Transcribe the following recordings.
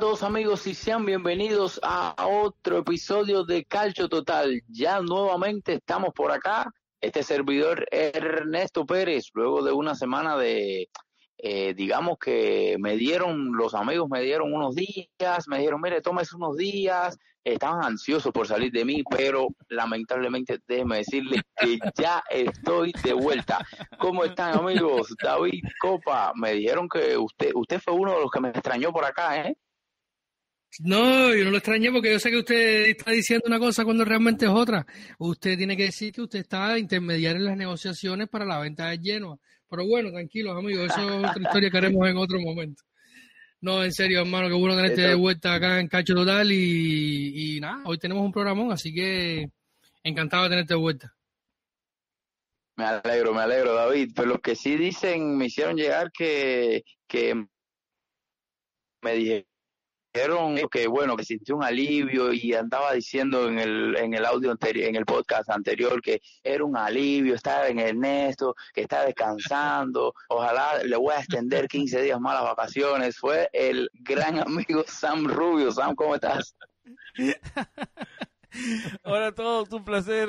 amigos y sean bienvenidos a otro episodio de Calcio Total. Ya nuevamente estamos por acá. Este servidor Ernesto Pérez, luego de una semana de, eh, digamos que me dieron, los amigos me dieron unos días, me dijeron, mire, tomes unos días, estaban ansiosos por salir de mí, pero lamentablemente déjeme decirles que ya estoy de vuelta. ¿Cómo están amigos? David Copa, me dijeron que usted, usted fue uno de los que me extrañó por acá, ¿eh? No, yo no lo extrañé porque yo sé que usted está diciendo una cosa cuando realmente es otra. Usted tiene que decir que usted está intermediario en las negociaciones para la venta de Genoa. Pero bueno, tranquilos amigos, eso es otra historia que haremos en otro momento. No, en serio, hermano, que bueno tenerte de vuelta acá en Cacho Total y, y nada, hoy tenemos un programón, así que encantado de tenerte de vuelta. Me alegro, me alegro, David. Pero los que sí dicen, me hicieron llegar que, que me dije dijeron que bueno que sintió un alivio y andaba diciendo en el en el audio anterior en el podcast anterior que era un alivio estaba en Ernesto que está descansando ojalá le voy a extender 15 días más las vacaciones. Fue el gran amigo Sam Rubio. Sam cómo estás Hola a todos un placer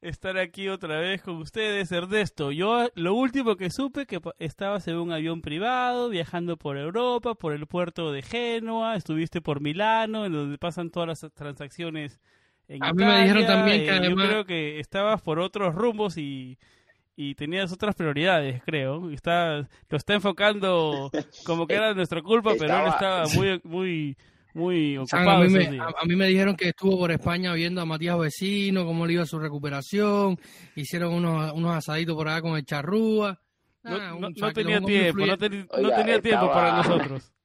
estar aquí otra vez con ustedes, Ernesto. Yo lo último que supe que estabas en un avión privado viajando por Europa, por el puerto de Génova, estuviste por Milano, en donde pasan todas las transacciones en A mí me dijeron también que eh, yo creo que estabas por otros rumbos y y tenías otras prioridades, creo. Está, lo está enfocando como que era nuestra culpa, pero él estaba muy muy muy ocupado. A mí, me, a, mí, me, dijeron que estuvo por España viendo a Matías Vecino, cómo le iba su recuperación, hicieron unos, unos asaditos por allá con el charrúa. no, tenía tiempo, no, tenía tiempo para nosotros.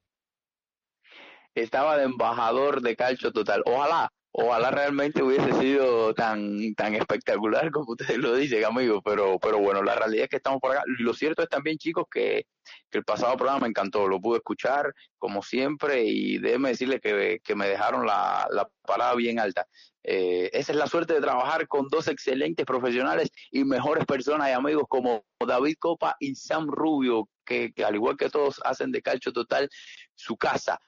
Estaba de embajador de calcio total. Ojalá, ojalá realmente hubiese sido tan tan espectacular como ustedes lo dicen, amigos, pero pero bueno, la realidad es que estamos por acá. Lo cierto es también, chicos, que, el pasado programa me encantó, lo pude escuchar como siempre y déjeme decirle que, que me dejaron la, la parada bien alta. Eh, esa es la suerte de trabajar con dos excelentes profesionales y mejores personas y amigos como David Copa y Sam Rubio, que, que al igual que todos hacen de Calcio Total su casa.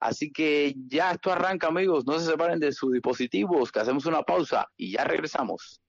Así que ya esto arranca, amigos. No se separen de sus dispositivos, que hacemos una pausa y ya regresamos.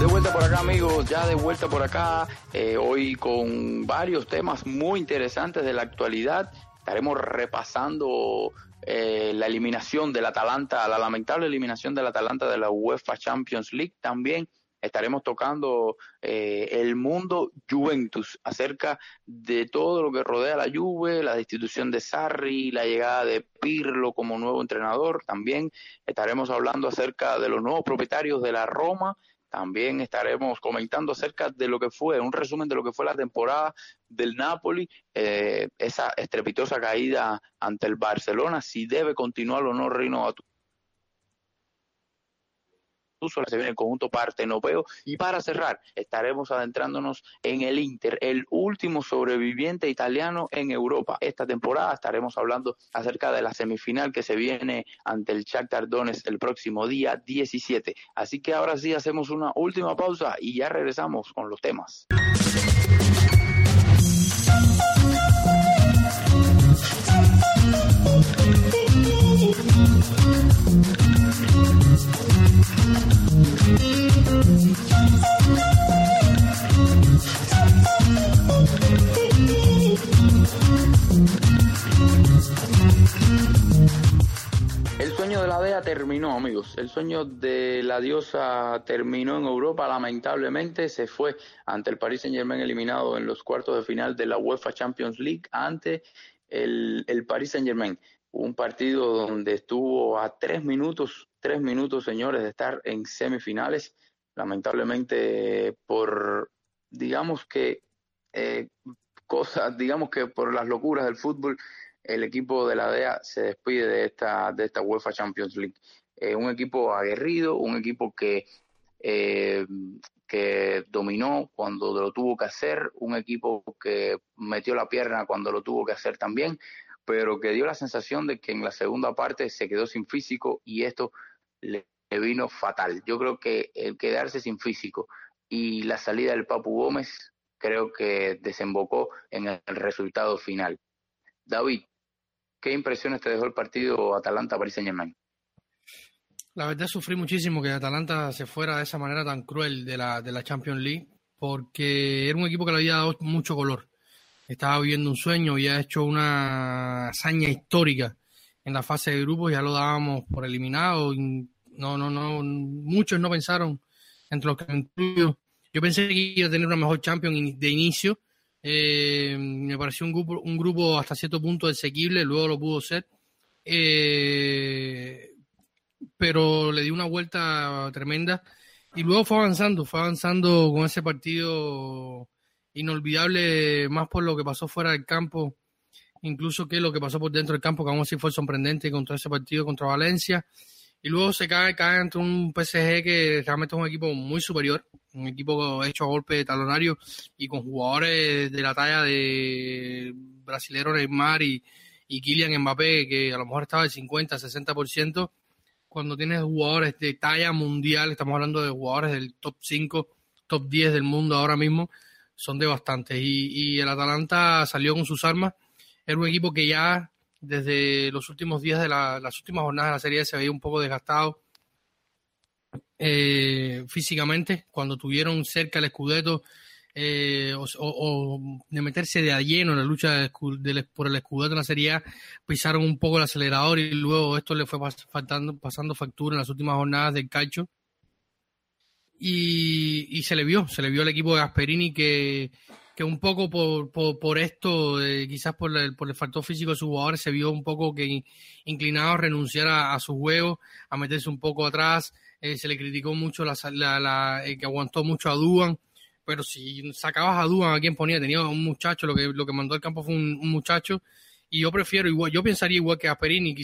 De vuelta por acá amigos, ya de vuelta por acá, eh, hoy con varios temas muy interesantes de la actualidad. Estaremos repasando eh, la eliminación del Atalanta, la lamentable eliminación del Atalanta de la UEFA Champions League. También estaremos tocando eh, el mundo Juventus, acerca de todo lo que rodea la Juve, la destitución de Sarri, la llegada de Pirlo como nuevo entrenador. También estaremos hablando acerca de los nuevos propietarios de la Roma también estaremos comentando acerca de lo que fue, un resumen de lo que fue la temporada del Napoli, eh, esa estrepitosa caída ante el Barcelona, si debe continuar o no Reino se viene el conjunto partenopeo. Y para cerrar, estaremos adentrándonos en el Inter, el último sobreviviente italiano en Europa. Esta temporada estaremos hablando acerca de la semifinal que se viene ante el Shakhtar Donetsk el próximo día 17. Así que ahora sí hacemos una última pausa y ya regresamos con los temas. El sueño de la dea terminó, amigos. El sueño de la diosa terminó en Europa. Lamentablemente se fue ante el Paris Saint Germain eliminado en los cuartos de final de la UEFA Champions League ante el, el Paris Saint Germain. Un partido donde estuvo a tres minutos, tres minutos, señores, de estar en semifinales. Lamentablemente por, digamos que, eh, cosas, digamos que por las locuras del fútbol el equipo de la DEA se despide de esta, de esta UEFA Champions League. Eh, un equipo aguerrido, un equipo que, eh, que dominó cuando lo tuvo que hacer, un equipo que metió la pierna cuando lo tuvo que hacer también, pero que dio la sensación de que en la segunda parte se quedó sin físico y esto le vino fatal. Yo creo que el quedarse sin físico y la salida del Papu Gómez creo que desembocó en el resultado final. David, ¿Qué impresiones te dejó el partido Atalanta-Paris Saint-Germain? La verdad sufrí muchísimo que Atalanta se fuera de esa manera tan cruel de la, de la Champions League, porque era un equipo que le había dado mucho color. Estaba viviendo un sueño, había hecho una hazaña histórica en la fase de grupos, ya lo dábamos por eliminado. No, no, no, muchos no pensaron, entre los que incluyo. Yo pensé que iba a tener una mejor Champions de inicio, eh, me pareció un grupo, un grupo hasta cierto punto asequible, luego lo pudo ser. Eh, pero le dio una vuelta tremenda y luego fue avanzando, fue avanzando con ese partido inolvidable, más por lo que pasó fuera del campo, incluso que lo que pasó por dentro del campo, que aún así fue sorprendente contra ese partido contra Valencia. Y luego se cae, cae ante un PSG que realmente es un equipo muy superior, un equipo hecho a golpe de talonario y con jugadores de la talla de brasilero Neymar y, y Kylian Mbappé, que a lo mejor estaba del 50, 60%, cuando tienes jugadores de talla mundial, estamos hablando de jugadores del top 5, top 10 del mundo ahora mismo, son de bastantes. Y, y el Atalanta salió con sus armas. Era un equipo que ya desde los últimos días de la, las últimas jornadas de la serie se veía un poco desgastado eh, físicamente cuando tuvieron cerca el escudeto eh, o, de meterse de lleno en la lucha por el escudeto en la serie A, pisaron un poco el acelerador y luego esto le fue faltando, pasando factura en las últimas jornadas del calcio y, se le vio, se le vio al equipo de Gasperini que que un poco por, por, esto, eh, quizás por el, por el factor físico de sus jugadores, se vio un poco que inclinado a renunciar a, su juego, a meterse un poco atrás. Eh, se le criticó mucho la, la, eh, que aguantó mucho a Duan, pero si sacabas a Duan, ¿a quién ponía? Tenía un muchacho, lo que, lo que mandó al campo fue un, muchacho, y yo prefiero igual, yo pensaría igual que a Perini,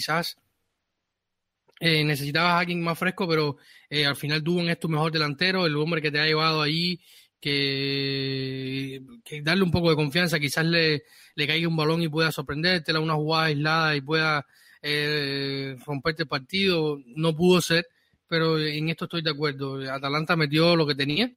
quizás necesitabas a alguien más fresco, pero al final Duan es tu mejor delantero, el hombre que te ha llevado ahí que, darle un poco de confianza, quizás le, le caiga un balón y pueda sorprenderte, una jugada aislada y pueda eh, romperte el partido, no pudo ser, pero en esto estoy de acuerdo. Atalanta metió lo que tenía,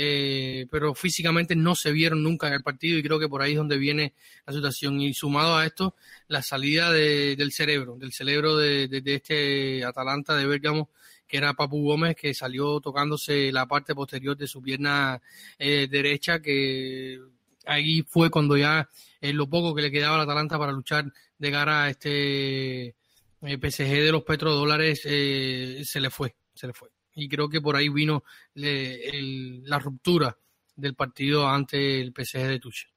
eh, pero físicamente no se vieron nunca en el partido y creo que por ahí es donde viene la situación. Y sumado a esto, la salida del cerebro, del cerebro de, de, este Atalanta de Bergamo que era Papu Gómez, que salió tocándose la parte posterior de su pierna eh, derecha, que ahí fue cuando ya en lo poco que le quedaba al Atalanta para luchar de cara a este PSG de los petrodólares se le fue, se le fue. Y creo que por ahí vino la ruptura del partido ante el PSG de Tuchel.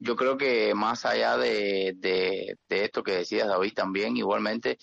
Yo creo que más allá de, de, esto que decías David también igualmente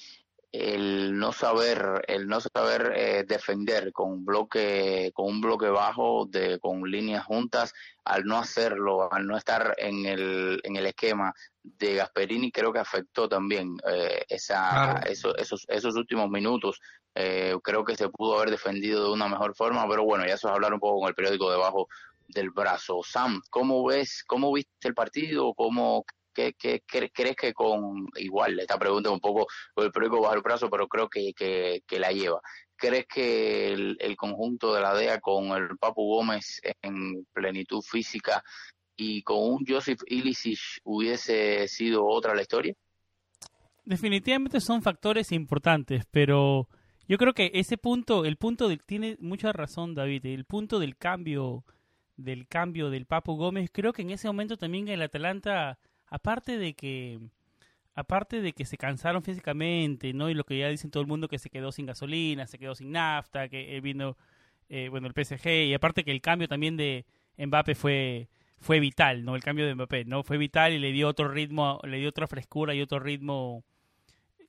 el no saber el no saber eh, defender con un bloque con un bloque bajo de con líneas juntas al no hacerlo al no estar en el en el esquema de Gasperini creo que afectó también eh, esa esos, esos esos últimos minutos eh, creo que se pudo haber defendido de una mejor forma pero bueno ya eso es hablar un poco con el periódico debajo del brazo. Sam, ¿cómo ves, cómo viste el partido? ¿Cómo, qué, qué, crees que con, igual, esta pregunta es un poco el periódico bajo el brazo, pero creo que, la lleva. ¿Crees que el, el, conjunto de la DEA con el Papu Gómez en plenitud física y con un Joseph Ilicic hubiese sido otra la historia? Definitivamente son factores importantes, pero yo creo que ese punto, el punto del, tiene mucha razón David, el punto del cambio del cambio del Papu Gómez, creo que en ese momento también el Atalanta, aparte de que aparte de que se cansaron físicamente, ¿no? Y lo que ya dicen todo el mundo que se quedó sin gasolina, se quedó sin nafta, que eh, vino eh, bueno, el PSG y aparte que el cambio también de Mbappé fue fue vital, ¿no? El cambio de Mbappé, ¿no? Fue vital y le dio otro ritmo, le dio otra frescura y otro ritmo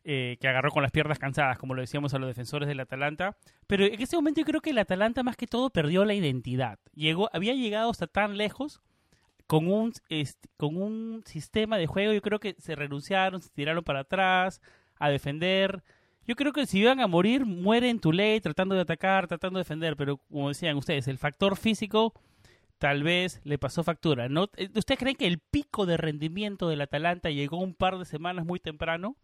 eh, que agarró con las piernas cansadas, como lo decíamos a los defensores del Atalanta. Pero en ese momento yo creo que el Atalanta más que todo perdió la identidad. Llegó, había llegado hasta tan lejos con un, con un sistema de juego, yo creo que se renunciaron, se tiraron para atrás a defender. Yo creo que si iban a morir, mueren tu ley tratando de atacar, tratando de defender, pero como decían ustedes, el factor físico tal vez le pasó factura. ¿no? Eh, ¿Usted cree que el pico de rendimiento del Atalanta llegó un par de semanas muy temprano?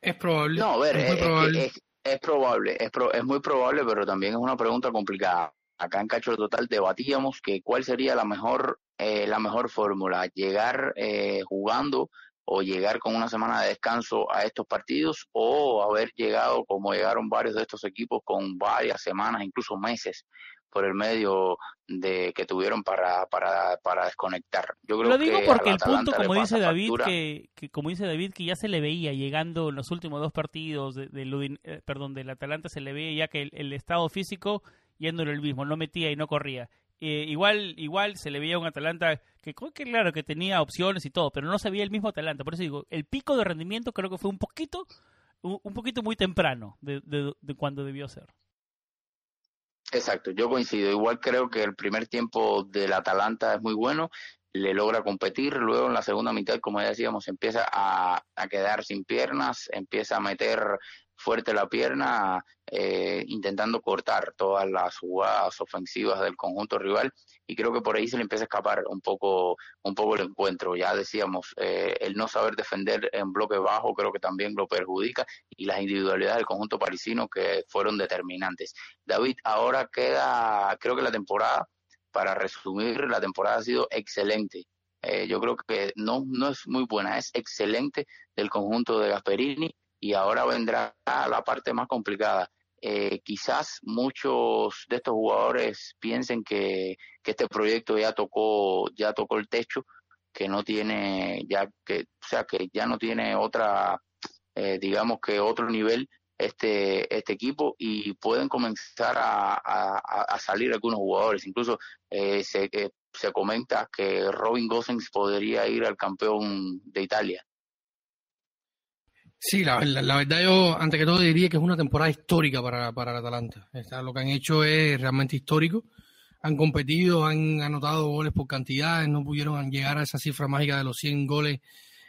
Es probable. No, a ver, es, probable. Es, probable, es, muy probable, pero también es una pregunta complicada. Acá en Cacho Total debatíamos que cuál sería la mejor, eh, la mejor fórmula, llegar eh, jugando o llegar con una semana de descanso a estos partidos o haber llegado como llegaron varios de estos equipos con varias semanas, incluso meses por el medio de que tuvieron para, para, para desconectar. Yo creo Lo digo porque el punto, como dice David, que, que, como dice David, que ya se le veía llegando en los últimos dos partidos de, de eh, perdón, del Atalanta se le veía ya que el, estado físico yéndolo el mismo, no metía y no corría. Eh, igual, igual se le veía un Atalanta que, que claro que tenía opciones y todo, pero no se veía el mismo Atalanta. Por eso digo, el pico de rendimiento creo que fue un poquito, un, poquito muy temprano de, de, de cuando debió ser. Exacto, yo coincido. Igual creo que el primer tiempo del Atalanta es muy bueno, le logra competir, luego en la segunda mitad, como ya decíamos, empieza a, a quedar sin piernas, empieza a meter fuerte la pierna, eh, intentando cortar todas las jugadas ofensivas del conjunto rival y creo que por ahí se le empieza a escapar un poco, un poco el encuentro. Ya decíamos, eh, el no saber defender en bloque bajo creo que también lo perjudica y las individualidades del conjunto parisino que fueron determinantes. David, ahora queda, creo que la temporada, para resumir, la temporada ha sido excelente. Eh, yo creo que no, no es muy buena, es excelente del conjunto de Gasperini y ahora vendrá la parte más complicada. Eh, quizás muchos de estos jugadores piensen que, este proyecto ya tocó ya tocó el techo que no tiene ya que o sea que ya no tiene otra eh, digamos que otro nivel este este equipo y pueden comenzar a, salir algunos jugadores incluso eh, se se comenta que Robin Gosens podría ir al campeón de Italia Sí, la, verdad yo, ante que todo, diría que es una temporada histórica para, para el Atalanta. lo que han hecho es realmente histórico. Han competido, han anotado goles por cantidades, no pudieron llegar a esa cifra mágica de los 100 goles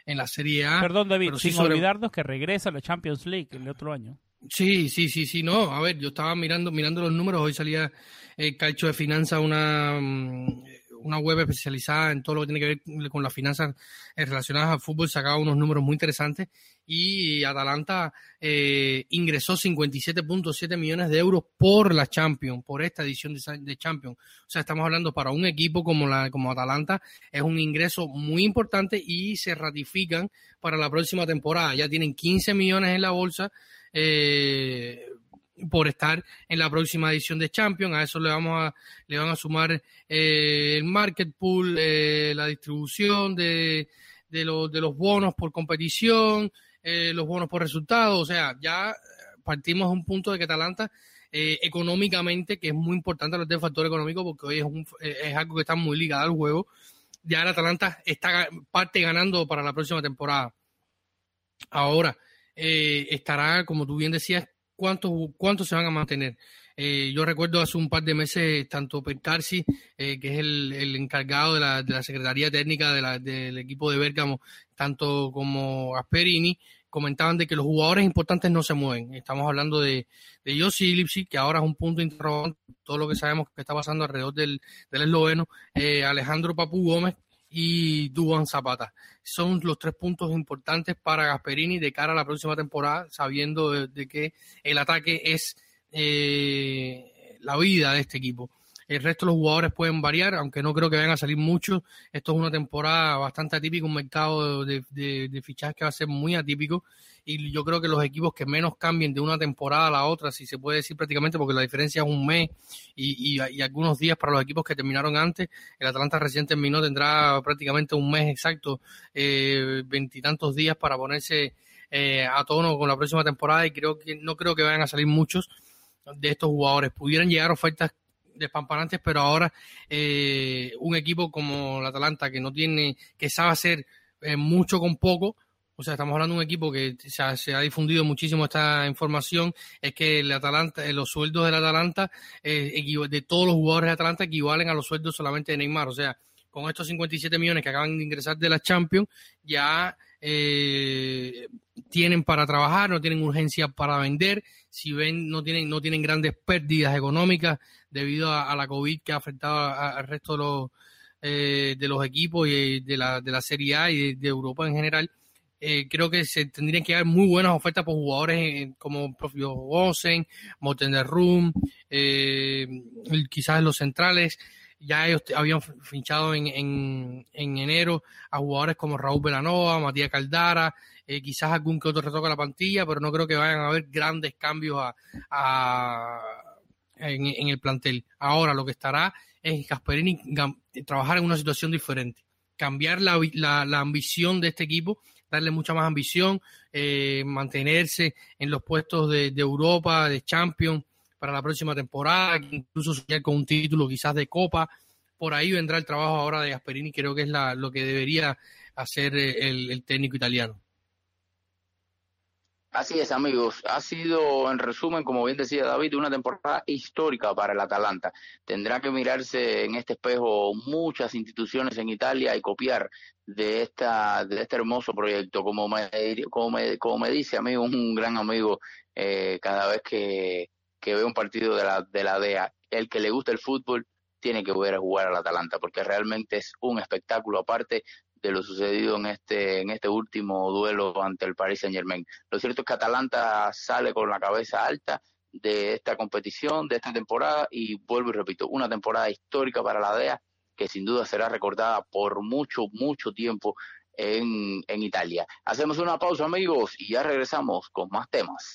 en la Serie A. Perdón, David, sin olvidarnos que regresa a la Champions League el otro año. Sí, sí, sí, sí, no. A ver, yo estaba mirando, mirando los números, hoy salía el calcio de finanzas una, mm, una web especializada en todo lo que tiene que ver con las finanzas relacionadas al fútbol, sacaba unos números muy interesantes y Atalanta eh, ingresó 57.7 millones de euros por la Champions, por esta edición de, Champions. O sea, estamos hablando para un equipo como, la, como Atalanta, es un ingreso muy importante y se ratifican para la próxima temporada. Ya tienen 15 millones en la bolsa. Eh, por estar en la próxima edición de Champions. A eso le vamos a, le van a sumar eh, el market pool, eh, la distribución de, de, de los bonos por competición, eh, los bonos por resultados. O sea, ya partimos de un punto de que Atalanta económicamente, que es muy importante hablar del factor económico, porque hoy es, un, es algo que está muy ligado al juego. Ya el Atalanta está parte ganando para la próxima temporada. Ahora, estará, como tú bien decías, cuántos cuántos se van a mantener. Eh, yo recuerdo hace un par de meses, tanto Percarsi, eh, que es el, encargado de la, de la, Secretaría Técnica del equipo de Bergamo, tanto como Asperini, comentaban de que los jugadores importantes no se mueven. Estamos hablando de, de Yossi Lipsi, que ahora es un punto interrogante, todo lo que sabemos que está pasando alrededor del, esloveno, eh, Alejandro Papu Gómez, y Duan Zapata. Son los tres puntos importantes para Gasperini de cara a la próxima temporada, sabiendo de, que el ataque es eh, la vida de este equipo. El resto de los jugadores pueden variar, aunque no creo que vayan a salir muchos. Esto es una temporada bastante atípica, un mercado de, de, de fichajes que va a ser muy atípico y yo creo que los equipos que menos cambien de una temporada a la otra, si se puede decir prácticamente, porque la diferencia es un mes y, y, algunos días para los equipos que terminaron antes, el Atlanta recién terminó, tendrá prácticamente un mes exacto, eh, veintitantos días para ponerse eh, a tono con la próxima temporada y creo que no creo que vayan a salir muchos de estos jugadores. Pudieran llegar ofertas despampanantes, pero ahora eh, un equipo como el Atalanta que no tiene, que sabe hacer mucho con poco, o sea, estamos hablando de un equipo que se ha, difundido muchísimo esta información, es que el Atalanta, eh, los sueldos del Atalanta, eh, de todos los jugadores de Atalanta equivalen a los sueldos solamente de Neymar. O sea, con estos 57 millones que acaban de ingresar de la Champions, ya eh, tienen para trabajar, no tienen urgencia para vender, si ven, no tienen, no tienen grandes pérdidas económicas debido a, la COVID que ha afectado al resto de los, de los equipos y de la, de la Serie A y de Europa en general eh, creo que se tendrían que dar muy buenas ofertas por jugadores eh, como propio Osen, Motender Room, eh, quizás los centrales. Ya ellos habían finchado en, en, en, enero a jugadores como Raúl Velanova, Matías Caldara, eh, quizás algún que otro retoque a la plantilla, pero no creo que vayan a haber grandes cambios a, a en, en, el plantel. Ahora lo que estará es Gasperini trabajar en una situación diferente, cambiar la, la, la ambición de este equipo darle mucha más ambición, eh, mantenerse en los puestos de, Europa, de Champions para la próxima temporada, incluso soñar con un título quizás de Copa. Por ahí vendrá el trabajo ahora de Gasperini, creo que es la, lo que debería hacer eh, el técnico italiano. Así es, amigos. Ha sido, en resumen, como bien decía David, una temporada histórica para el Atalanta. Tendrá que mirarse en este espejo muchas instituciones en Italia y copiar de esta de este hermoso proyecto. Como me, como me, como me dice a mí un gran amigo eh, cada vez que, que ve un partido de la, de la DEA, el que le gusta el fútbol tiene que volver a jugar al Atalanta porque realmente es un espectáculo aparte de lo sucedido en este, en este último duelo ante el Paris Saint Germain. Lo cierto es que Atalanta sale con la cabeza alta de esta competición, de esta temporada, y vuelvo y repito, una temporada histórica para la DEA que sin duda será recordada por mucho, mucho tiempo en, en Italia. Hacemos una pausa amigos y ya regresamos con más temas.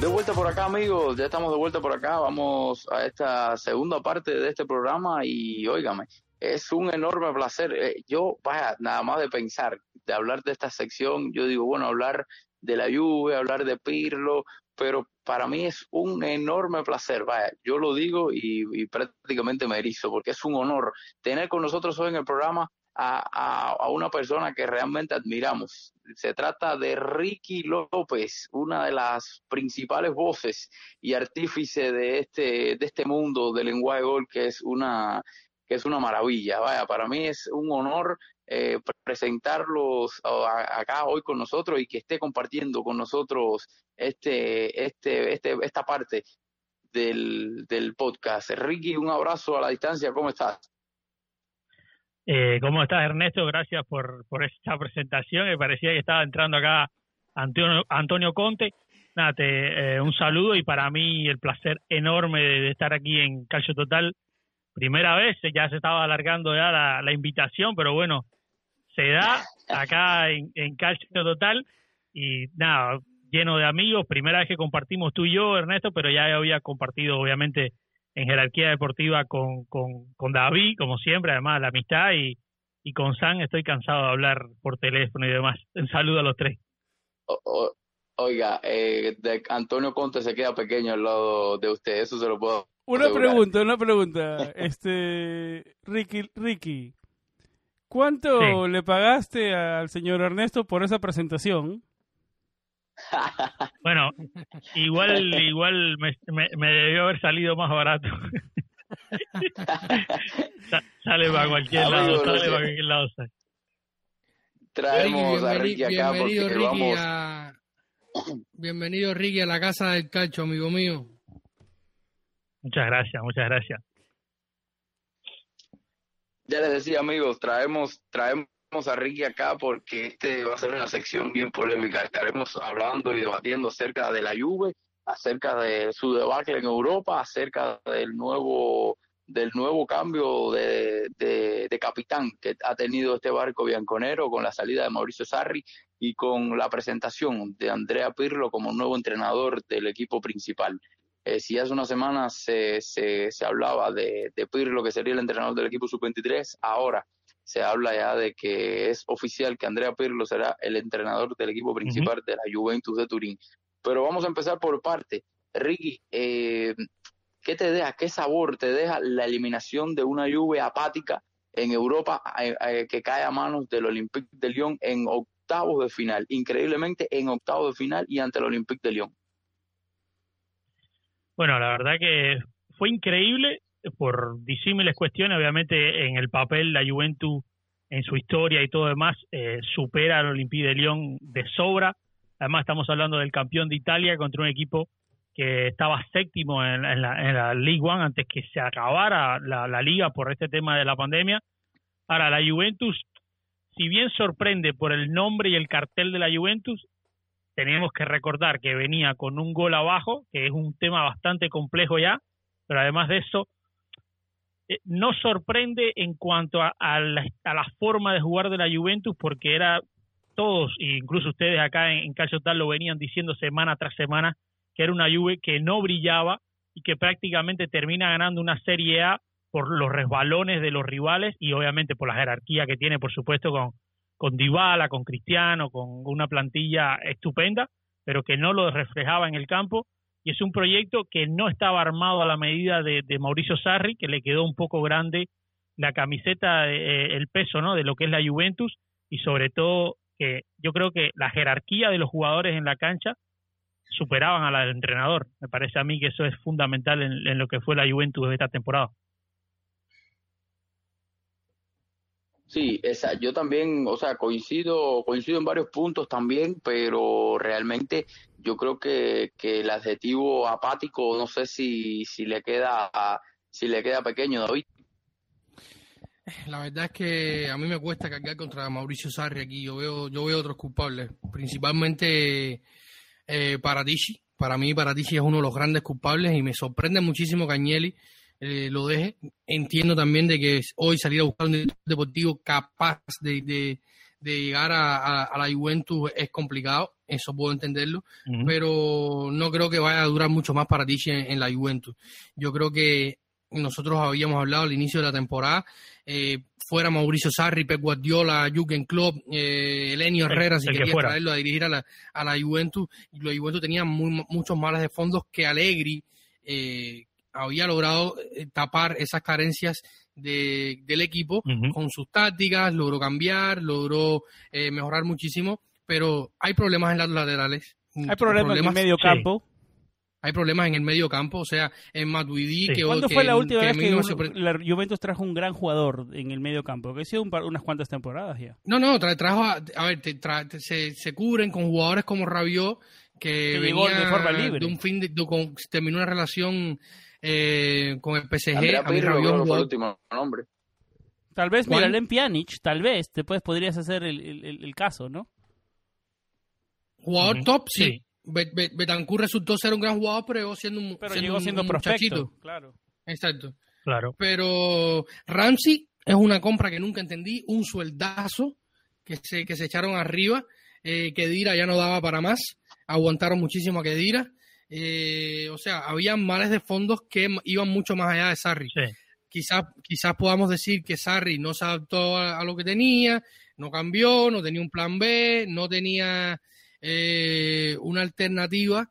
De vuelta por acá, amigos. Ya estamos de vuelta por acá. Vamos a esta segunda parte de este programa y óigame, es un enorme placer. Eh, yo, vaya, nada más de pensar, de hablar de esta sección, yo digo, bueno, hablar de la lluvia, hablar de Pirlo, pero para mí es un enorme placer, vaya, yo lo digo y, prácticamente me erizo, porque es un honor tener con nosotros hoy en el programa a, a, una persona que realmente admiramos. Se trata de Ricky López, una de las principales voces y artífice de este, de este mundo del lenguaje gol, que es una, que es una maravilla. Vaya, para mí es un honor eh, presentarlos acá hoy con nosotros y que esté compartiendo con nosotros este, este, este, esta parte del, del podcast. Ricky, un abrazo a la distancia, ¿cómo estás? Eh, ¿Cómo estás, Ernesto? Gracias por, por esta presentación. Me parecía que estaba entrando acá Antonio, Antonio Conte. Nada, eh, un saludo y para mí el placer enorme de, estar aquí en Calcio Total. Primera vez, ya se estaba alargando ya la, invitación, pero bueno, se da acá en, en Calcio Total y nada, lleno de amigos. Primera vez que compartimos tú y yo, Ernesto, pero ya había compartido obviamente en jerarquía deportiva con, con, con David, como siempre, además la amistad, y, y con San estoy cansado de hablar por teléfono y demás. Un saludo a los tres. oiga, eh, de Antonio Conte se queda pequeño al lado de usted, eso se lo puedo. Una pregunta, una pregunta. este, Ricky, Ricky, ¿cuánto le pagaste al señor Ernesto por esa presentación? Bueno, igual igual me, me, debió haber salido más barato. sale para cualquier lado, sale para cualquier lado. Traemos a Ricky acá bienvenido, Ricky vamos... a... Bienvenido Ricky a la casa del calcho, amigo mío. Muchas gracias, muchas gracias. Ya les decía, amigos, traemos traemos a Ricky acá porque este va a ser una sección bien polémica. Estaremos hablando y debatiendo acerca de la Juve, acerca de su debacle en Europa, acerca del nuevo del nuevo cambio de, de, capitán que ha tenido este barco bianconero con la salida de Mauricio Sarri y con la presentación de Andrea Pirlo como nuevo entrenador del equipo principal. Eh, si hace unas semanas se, se, se hablaba de, de Pirlo que sería el entrenador del equipo sub-23, ahora se habla ya de que es oficial que Andrea Pirlo será el entrenador del equipo principal de la Juventus de Turín. Pero vamos a empezar por parte. Ricky, eh, ¿qué te deja, qué sabor te deja la eliminación de una Juve apática en Europa eh, eh, que cae a manos del Olympique de Lyon en octavos de final? Increíblemente en octavos de final y ante el Olympique de Lyon. Bueno, la verdad que fue increíble por disímiles cuestiones, obviamente en el papel la Juventus en su historia y todo demás eh, supera al Olympique de Lyon de sobra. Además estamos hablando del campeón de Italia contra un equipo que estaba séptimo en, la, en la League One antes que se acabara la, la liga por este tema de la pandemia. Ahora, la Juventus, si bien sorprende por el nombre y el cartel de la Juventus, tenemos que recordar que venía con un gol abajo, que es un tema bastante complejo ya, pero además de eso, eh, no sorprende en cuanto a, la, forma de jugar de la Juventus porque era todos, incluso ustedes acá en, en Calcio Tal lo venían diciendo semana tras semana, que era una Juve que no brillaba y que prácticamente termina ganando una Serie A por los resbalones de los rivales y obviamente por la jerarquía que tiene, por supuesto, con, con Dybala, con Cristiano, con una plantilla estupenda, pero que no lo reflejaba en el campo y es un proyecto que no estaba armado a la medida de, Mauricio Sarri, que le quedó un poco grande la camiseta, eh, el peso ¿no? de lo que es la Juventus y sobre todo que yo creo que la jerarquía de los jugadores en la cancha superaban a la del entrenador. Me parece a mí que eso es fundamental en lo que fue la Juventus de esta temporada. Sí, esa, yo también, o sea, coincido, coincido en varios puntos también, pero realmente yo creo que, que el adjetivo apático, no sé si, si le queda, si le queda pequeño, David. La verdad es que a mí me cuesta cargar contra Mauricio Sarri aquí. Yo veo, yo veo otros culpables, principalmente eh, Paratici. Para mí, Paratici es uno de los grandes culpables y me sorprende muchísimo que Agnelli eh, lo deje. Entiendo también de que hoy salir a buscar un deportivo capaz de, de, llegar a, la Juventus es complicado, eso puedo entenderlo, pero no creo que vaya a durar mucho más para ti en, la Juventus. Yo creo que nosotros habíamos hablado al inicio de la temporada, eh, fuera Mauricio Sarri, Pep Guardiola, Jürgen Klopp, eh, Elenio Herrera, si quería traerlo a dirigir a la, a la Juventus, y la Juventus tenía muchos males de fondos que Allegri, eh, había logrado eh, tapar esas carencias de, del equipo con sus tácticas, logró cambiar, logró eh, mejorar muchísimo, pero hay problemas en las laterales. Hay problemas, en el medio sí. campo. Hay problemas en el medio campo, o sea, en Matuidi Sí. que ¿Cuándo que- fue la última que vez que no la Juventus trajo un gran jugador en el medio campo? Que ha sido un par- unas cuantas temporadas ya. No, no, tra- trajo a, a ver, te tra- te- se, se cubren con jugadores como Rabiot, que, Que llegó venía de forma libre. de un fin de, de- con- terminó una relación eh, con el PSG. Andrea a mí Pirlo Rabiot que fue el último nombre. Tal vez ¿Cuál? Miralem Pjanic, tal vez, te puedes, podrías hacer el, el- el- caso, ¿no? Jugador Ujú, top, sí. sí. Bet- Bet- Betancourt resultó ser un gran jugador, pero llegó siendo un, Pero siendo llegó siendo un prospecto. muchachito. Claro. Exacto. Claro. Pero Ramsey es una compra que nunca entendí, un sueldazo que se, que se echaron arriba, eh, Kedira ya no daba para más, aguantaron muchísimo a Kedira. Eh, o sea, había males de fondos que iban mucho más allá de Sarri. Sí. Quizás, quizás podamos decir que Sarri no se adaptó a, a lo que tenía, no cambió, no tenía un plan B, no tenía eh, una alternativa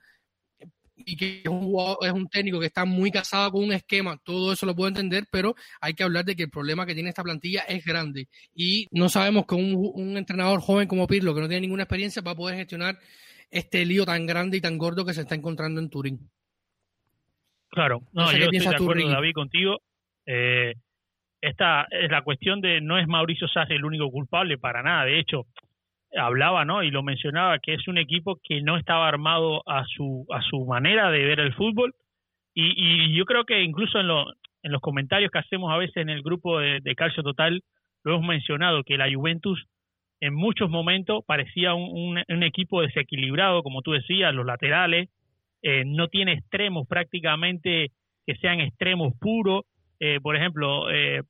y que es un, jugador- es un técnico que está muy casado con un esquema, todo eso lo puedo entender, pero hay que hablar de que el problema que tiene esta plantilla es grande y no sabemos que un, un entrenador joven como Pirlo, que no tiene ninguna experiencia, va a poder gestionar este lío tan grande y tan gordo que se está encontrando en Turín. Claro, no, No sé yo estoy de acuerdo, Ricky. David, contigo. Eh, esta es la cuestión de no es Mauricio Sarri el único culpable para nada. De hecho, hablaba, ¿no? Y lo mencionaba que es un equipo que no estaba armado a su a su manera de ver el fútbol. Y, y yo creo que incluso en, lo- en los comentarios que hacemos a veces en el grupo de, de Calcio Total lo hemos mencionado que la Juventus en muchos momentos parecía un, un- un equipo desequilibrado, como tú decías, los laterales, eh, no tiene extremos prácticamente que sean extremos puros. Eh, por ejemplo, eh,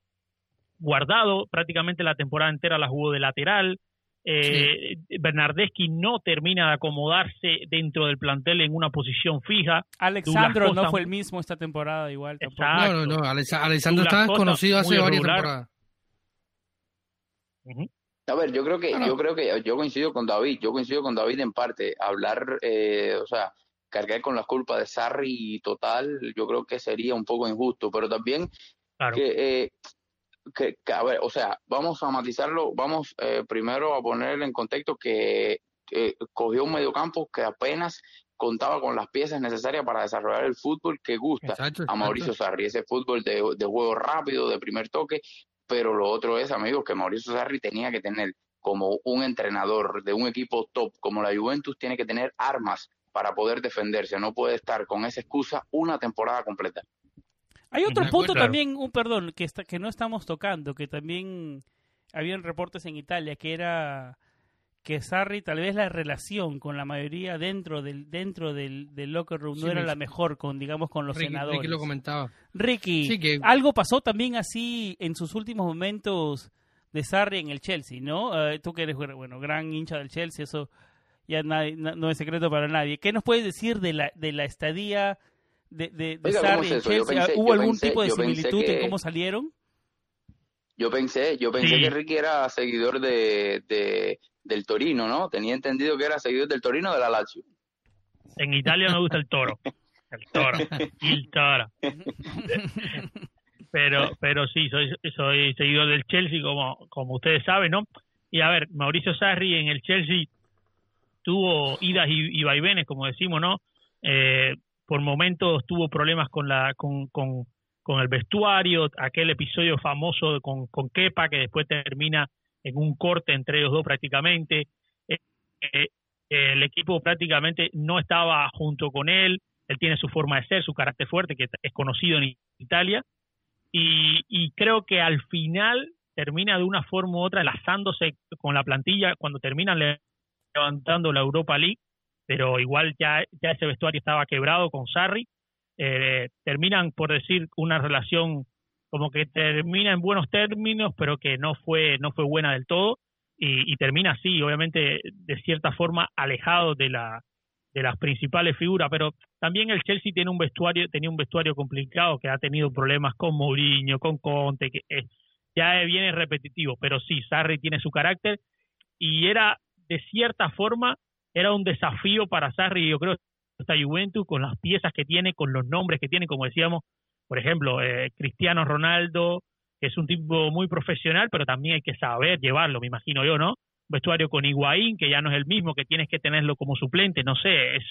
Guardado prácticamente la temporada entera la jugó de lateral. Eh, Bernardeschi no termina de acomodarse dentro del plantel en una posición fija. Alexandro no fue el mismo esta temporada igual. tampoco. No, no, no, Alexa- Alessandro Douglas está Costa, conocido hace varias regular. temporadas. Ujú. A ver, yo creo que yo creo que yo coincido con David, yo coincido con David en parte. Hablar, eh, o sea, cargar con las culpas de Sarri total, yo creo que sería un poco injusto, pero también Claro. que, eh, que, que, a ver, o sea, vamos a matizarlo, vamos eh, primero a poner en contexto que eh, cogió un mediocampo que apenas contaba con las piezas necesarias para desarrollar el fútbol que gusta Exacto, a Mauricio Sarri, ese fútbol de, de juego rápido, de primer toque, pero lo otro es, amigos, que Mauricio Sarri tenía que tener como un entrenador de un equipo top como la Juventus, tiene que tener armas para poder defenderse, no puede estar con esa excusa una temporada completa. Hay otro punto también, un perdón, que está, que no estamos tocando, que también habían reportes en Italia, que era que Sarri tal vez la relación con la mayoría dentro del dentro del, del locker room Sí, no era la mejor con digamos con los Ricky, senadores. Ricky lo comentaba. Ricky, Sí, que- algo pasó también así en sus últimos momentos de Sarri en el Chelsea, ¿no? Eh, tú que eres bueno gran hincha del Chelsea, eso ya nadie- no es secreto para nadie. ¿Qué nos puedes decir de la de la estadía de, de, de Oiga, ¿cómo Sarri es en Chelsea? pensé- ¿Hubo algún pensé- tipo de similitud en cómo salieron? Yo pensé, yo pensé Sí. que Ricky era seguidor de, de- del Torino, ¿no? Tenía entendido que era seguidor del Torino de la Lazio. En Italia me gusta el toro. El toro. El toro. Pero, pero sí, soy, soy seguidor del Chelsea, como, como ustedes saben, ¿no? Y a ver, Mauricio Sarri en el Chelsea tuvo idas y, y vaivenes, como decimos, ¿no? Eh, por momentos tuvo problemas con la con, con, con el vestuario, aquel episodio famoso con, con Kepa, que después termina en un corte entre ellos dos prácticamente. Eh, eh, el equipo prácticamente no estaba junto con él, él tiene su forma de ser, su carácter fuerte, que es conocido en Italia, y, y creo que al final termina de una forma u otra enlazándose con la plantilla cuando terminan levantando la Europa League, pero igual ya, ya ese vestuario estaba quebrado con Sarri, eh, terminan por decir una relación como que termina en buenos términos, pero que no fue, no fue buena del todo, y, y termina así, obviamente, de cierta forma alejado de la de las principales figuras, pero también el Chelsea tiene un vestuario, tenía un vestuario complicado que ha tenido problemas con Mourinho, con Conte, que eh, ya viene repetitivo, pero sí, Sarri tiene su carácter y era de cierta forma era un desafío para Sarri, yo creo, esta Juventus con las piezas que tiene, con los nombres que tiene, como decíamos, por ejemplo, eh, Cristiano Ronaldo, que es un tipo muy profesional, pero también hay que saber llevarlo, me imagino yo, ¿no? Vestuario con Higuaín, que ya no es el mismo, que tienes que tenerlo como suplente, no sé, es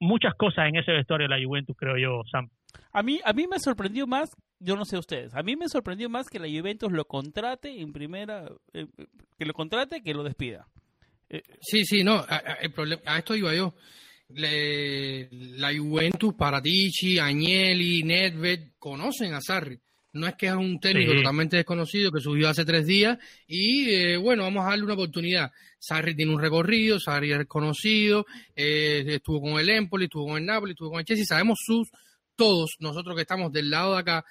muchas cosas en ese vestuario de la Juventus, creo yo, Sam. A mí, a mí me sorprendió más, yo no sé ustedes, a mí me sorprendió más que la Juventus lo contrate en primera, eh, que lo contrate que lo despida. Eh, sí, sí, no, a, el problema, a esto iba yo. Le, la Juventus, Paratici, Agnelli, Nedved, conocen a Sarri. No es que es un técnico totalmente desconocido que subió hace tres días y eh, bueno, vamos a darle una oportunidad. Sarri tiene un recorrido, Sarri es conocido, eh, estuvo con el Empoli, estuvo con el Napoli, estuvo con el Chelsea, sabemos sus, todos nosotros que estamos del lado de acá,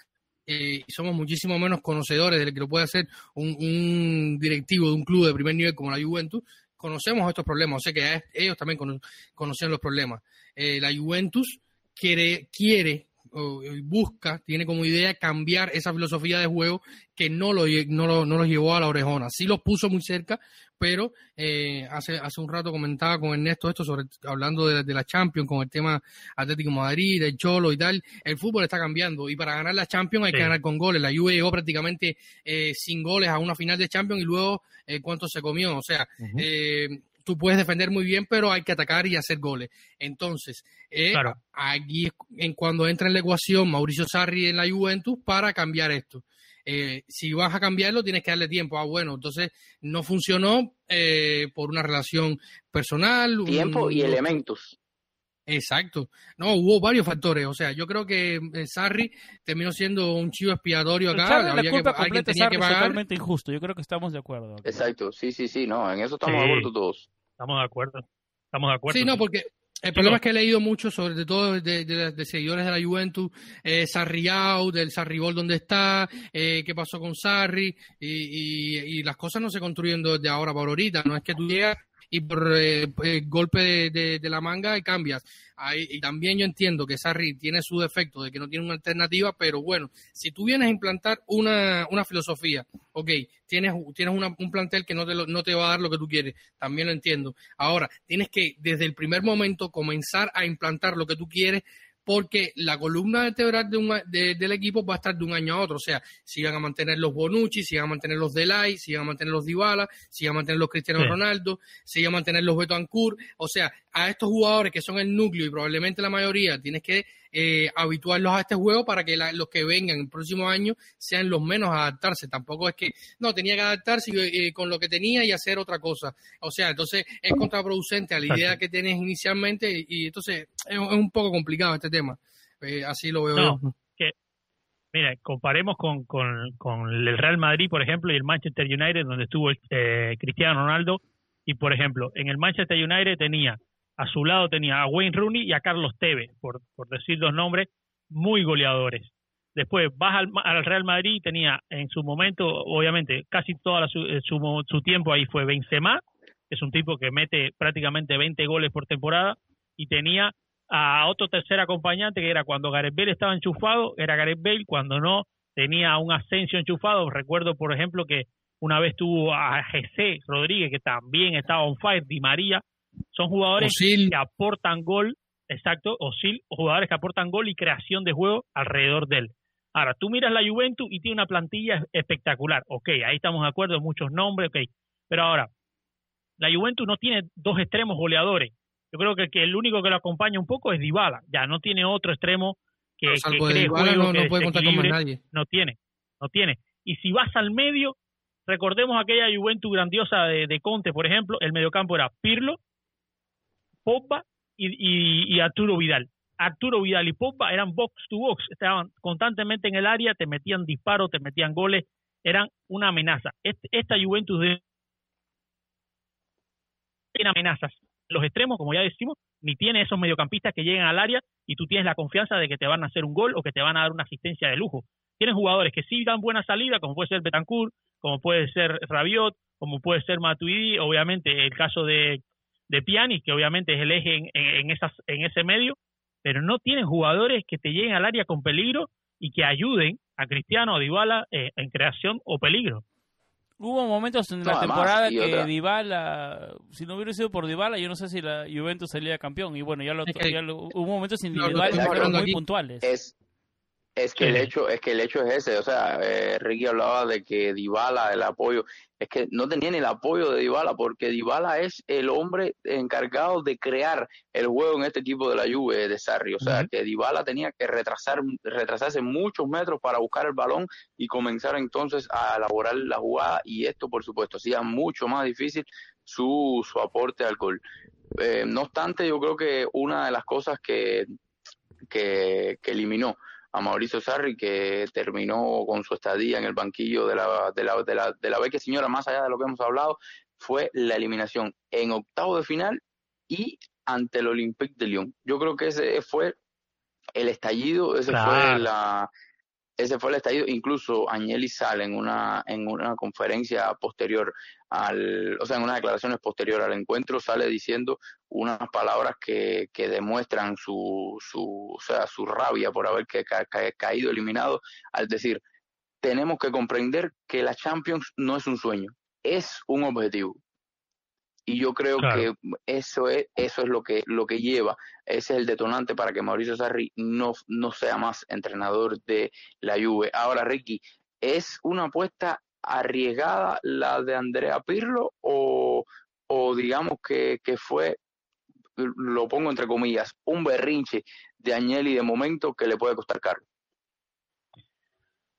eh, y somos muchísimo menos conocedores de lo que lo puede hacer un, un, directivo de un club de primer nivel como la Juventus, conocemos estos problemas, o sea que ellos también conocen los problemas. Eh, la Juventus quiere, quiere busca, tiene como idea cambiar esa filosofía de juego que no lo, no no los llevó a la orejona. Sí los puso muy cerca, pero eh, hace, hace un rato comentaba con Ernesto esto sobre hablando de, la Champions, con el tema Atlético Madrid, el Cholo y tal. El fútbol está cambiando y para ganar la Champions hay que ganar con goles. La Juve llegó prácticamente eh, sin goles a una final de Champions y luego eh, cuánto se comió. O sea, eh, tú puedes defender muy bien, pero hay que atacar y hacer goles. Entonces, eh, aquí en cuando entra en la ecuación Mauricio Sarri en la Juventus para cambiar esto. Eh, si vas a cambiarlo, tienes que darle tiempo. Ah, bueno, entonces no funcionó eh, por una relación personal. Tiempo y elementos. Exacto. No, hubo varios factores. O sea, yo creo que Sarri terminó siendo un chivo expiatorio acá. la culpa que, completa tenía que pagar. totalmente injusto. Yo creo que estamos de acuerdo. Exacto. Sí, sí, sí. No, en eso estamos de acuerdo todos. Estamos de acuerdo. Estamos de acuerdo. Sí, no, porque el problema es que he leído mucho, sobre todo de, seguidores de la Juventus, eh, Sarri out, del Sarri Ball donde está, eh, qué pasó con Sarri, y, y, las cosas no se construyen desde ahora para ahorita. No es que tú llegas y por eh, eh, golpe de, la manga y cambias. y también yo entiendo que Sarri tiene su defecto de que no tiene una alternativa, pero bueno, si tú vienes a implantar una, una filosofía, ok, tienes, tienes un plantel que no te, no te va a dar lo que tú quieres, también lo entiendo. Ahora, tienes que desde el primer momento comenzar a implantar lo que tú quieres porque la columna vertebral de del equipo va a estar de un año a otro. O sea, si van a mantener los Bonucci, si van a mantener los Delay, si van a mantener los Dybala, si van a mantener los Cristiano Ronaldo, si van a mantener los Beto Ancur. O sea, a estos jugadores que son el núcleo y probablemente la mayoría, tienes que eh, habituarlos a este juego para que los que vengan el próximo año sean los menos a adaptarse. Tampoco es que, no, tenía que adaptarse eh, con lo que tenía y hacer otra cosa. O sea, entonces es contraproducente a la idea que tienes inicialmente y, entonces es, un poco complicado este tema. Eh, así lo veo yo. Que, mira, comparemos con, con, con, el Real Madrid, por ejemplo, y el Manchester United, donde estuvo eh, Cristiano Ronaldo. Y, por ejemplo, en el Manchester United tenía a su lado tenía a Wayne Rooney y a Carlos Tevez, por, por decir dos nombres muy goleadores. Después vas al, Real Madrid y tenía en su momento, obviamente, casi todo eh, su, su, tiempo ahí fue Benzema, que es un tipo que mete prácticamente 20 goles por temporada, y tenía a otro tercer acompañante que era cuando Gareth Bale estaba enchufado, era Gareth Bale, cuando no tenía un ascenso enchufado. Recuerdo, por ejemplo, que una vez tuvo a Jesse Rodríguez, que también estaba on fire, Di María, son jugadores que aportan gol, exacto, o jugadores que aportan gol y creación de juego alrededor de él. Ahora, tú miras la Juventus y tiene una plantilla espectacular. Ok, ahí estamos de acuerdo, muchos nombres, ok. Pero ahora, la Juventus no tiene dos extremos goleadores. Yo creo que, que el único que lo acompaña un poco es Dybala. Ya no tiene otro extremo que, que cree juego, no, puede contar con nadie. No tiene, no tiene. Y si vas al medio, recordemos aquella Juventus grandiosa de, de Conte, por ejemplo, el mediocampo era Pirlo, Pogba y, Arturo Vidal. Arturo Vidal y Pogba eran box to box, estaban constantemente en el área, te metían disparos, te metían goles, eran una amenaza. esta Juventus de tiene amenazas. Los extremos, como ya decimos, ni tiene esos mediocampistas que llegan al área y tú tienes la confianza de que te van a hacer un gol o que te van a dar una asistencia de lujo. Tienen jugadores que sí dan buena salida, como puede ser Betancourt, como puede ser Rabiot, como puede ser Matuidi, obviamente el caso de, de Piani, que obviamente es el eje en, esas, en ese medio, pero no tienen jugadores que te lleguen al área con peligro y que ayuden a Cristiano o Dybala eh, en creación o peligro. Hubo momentos en la temporada que Dybala, si no hubiera sido por Dybala, yo no sé si la Juventus salía campeón. Y bueno, ya, lo, hubo momentos individuales muy puntuales. Es, Es que el hecho, es que el hecho es ese, o sea, eh, Ricky hablaba de que Dybala, el apoyo, es que no tenía ni el apoyo de Dybala porque Dybala es el hombre encargado de crear el juego en este equipo de la Juve de Sarri, o sea, que Dybala tenía que retrasar retrasarse muchos metros para buscar el balón y comenzar entonces a elaborar la jugada. Y esto por supuesto hacía mucho más difícil su, su aporte al gol. Eh, no obstante, yo creo que una de las cosas que, que, que eliminó a Mauricio Sarri, que terminó con su estadía en el banquillo de la, de la, de la, de la Beque Señora, más allá de lo que hemos hablado, fue la eliminación en octavo de final y ante el Olympique de Lyon. Yo creo que ese fue el estallido, ese fue la, ese fue el estallido. Incluso Agnelli sale en una, en una conferencia posterior al, o sea, en unas declaraciones posterior al encuentro, sale diciendo unas palabras que, que demuestran su, su, o sea, su rabia por haber que, caído eliminado, al decir, tenemos que comprender que la Champions no es un sueño, es un objetivo y yo creo que eso es eso es lo que lo que lleva. Ese es el detonante para que Mauricio Sarri no no sea más entrenador de la Juve. Ahora Ricky es una apuesta arriesgada la de Andrea Pirlo o, o digamos que, que fue lo pongo entre comillas un berrinche de Agnelli de momento que le puede costar caro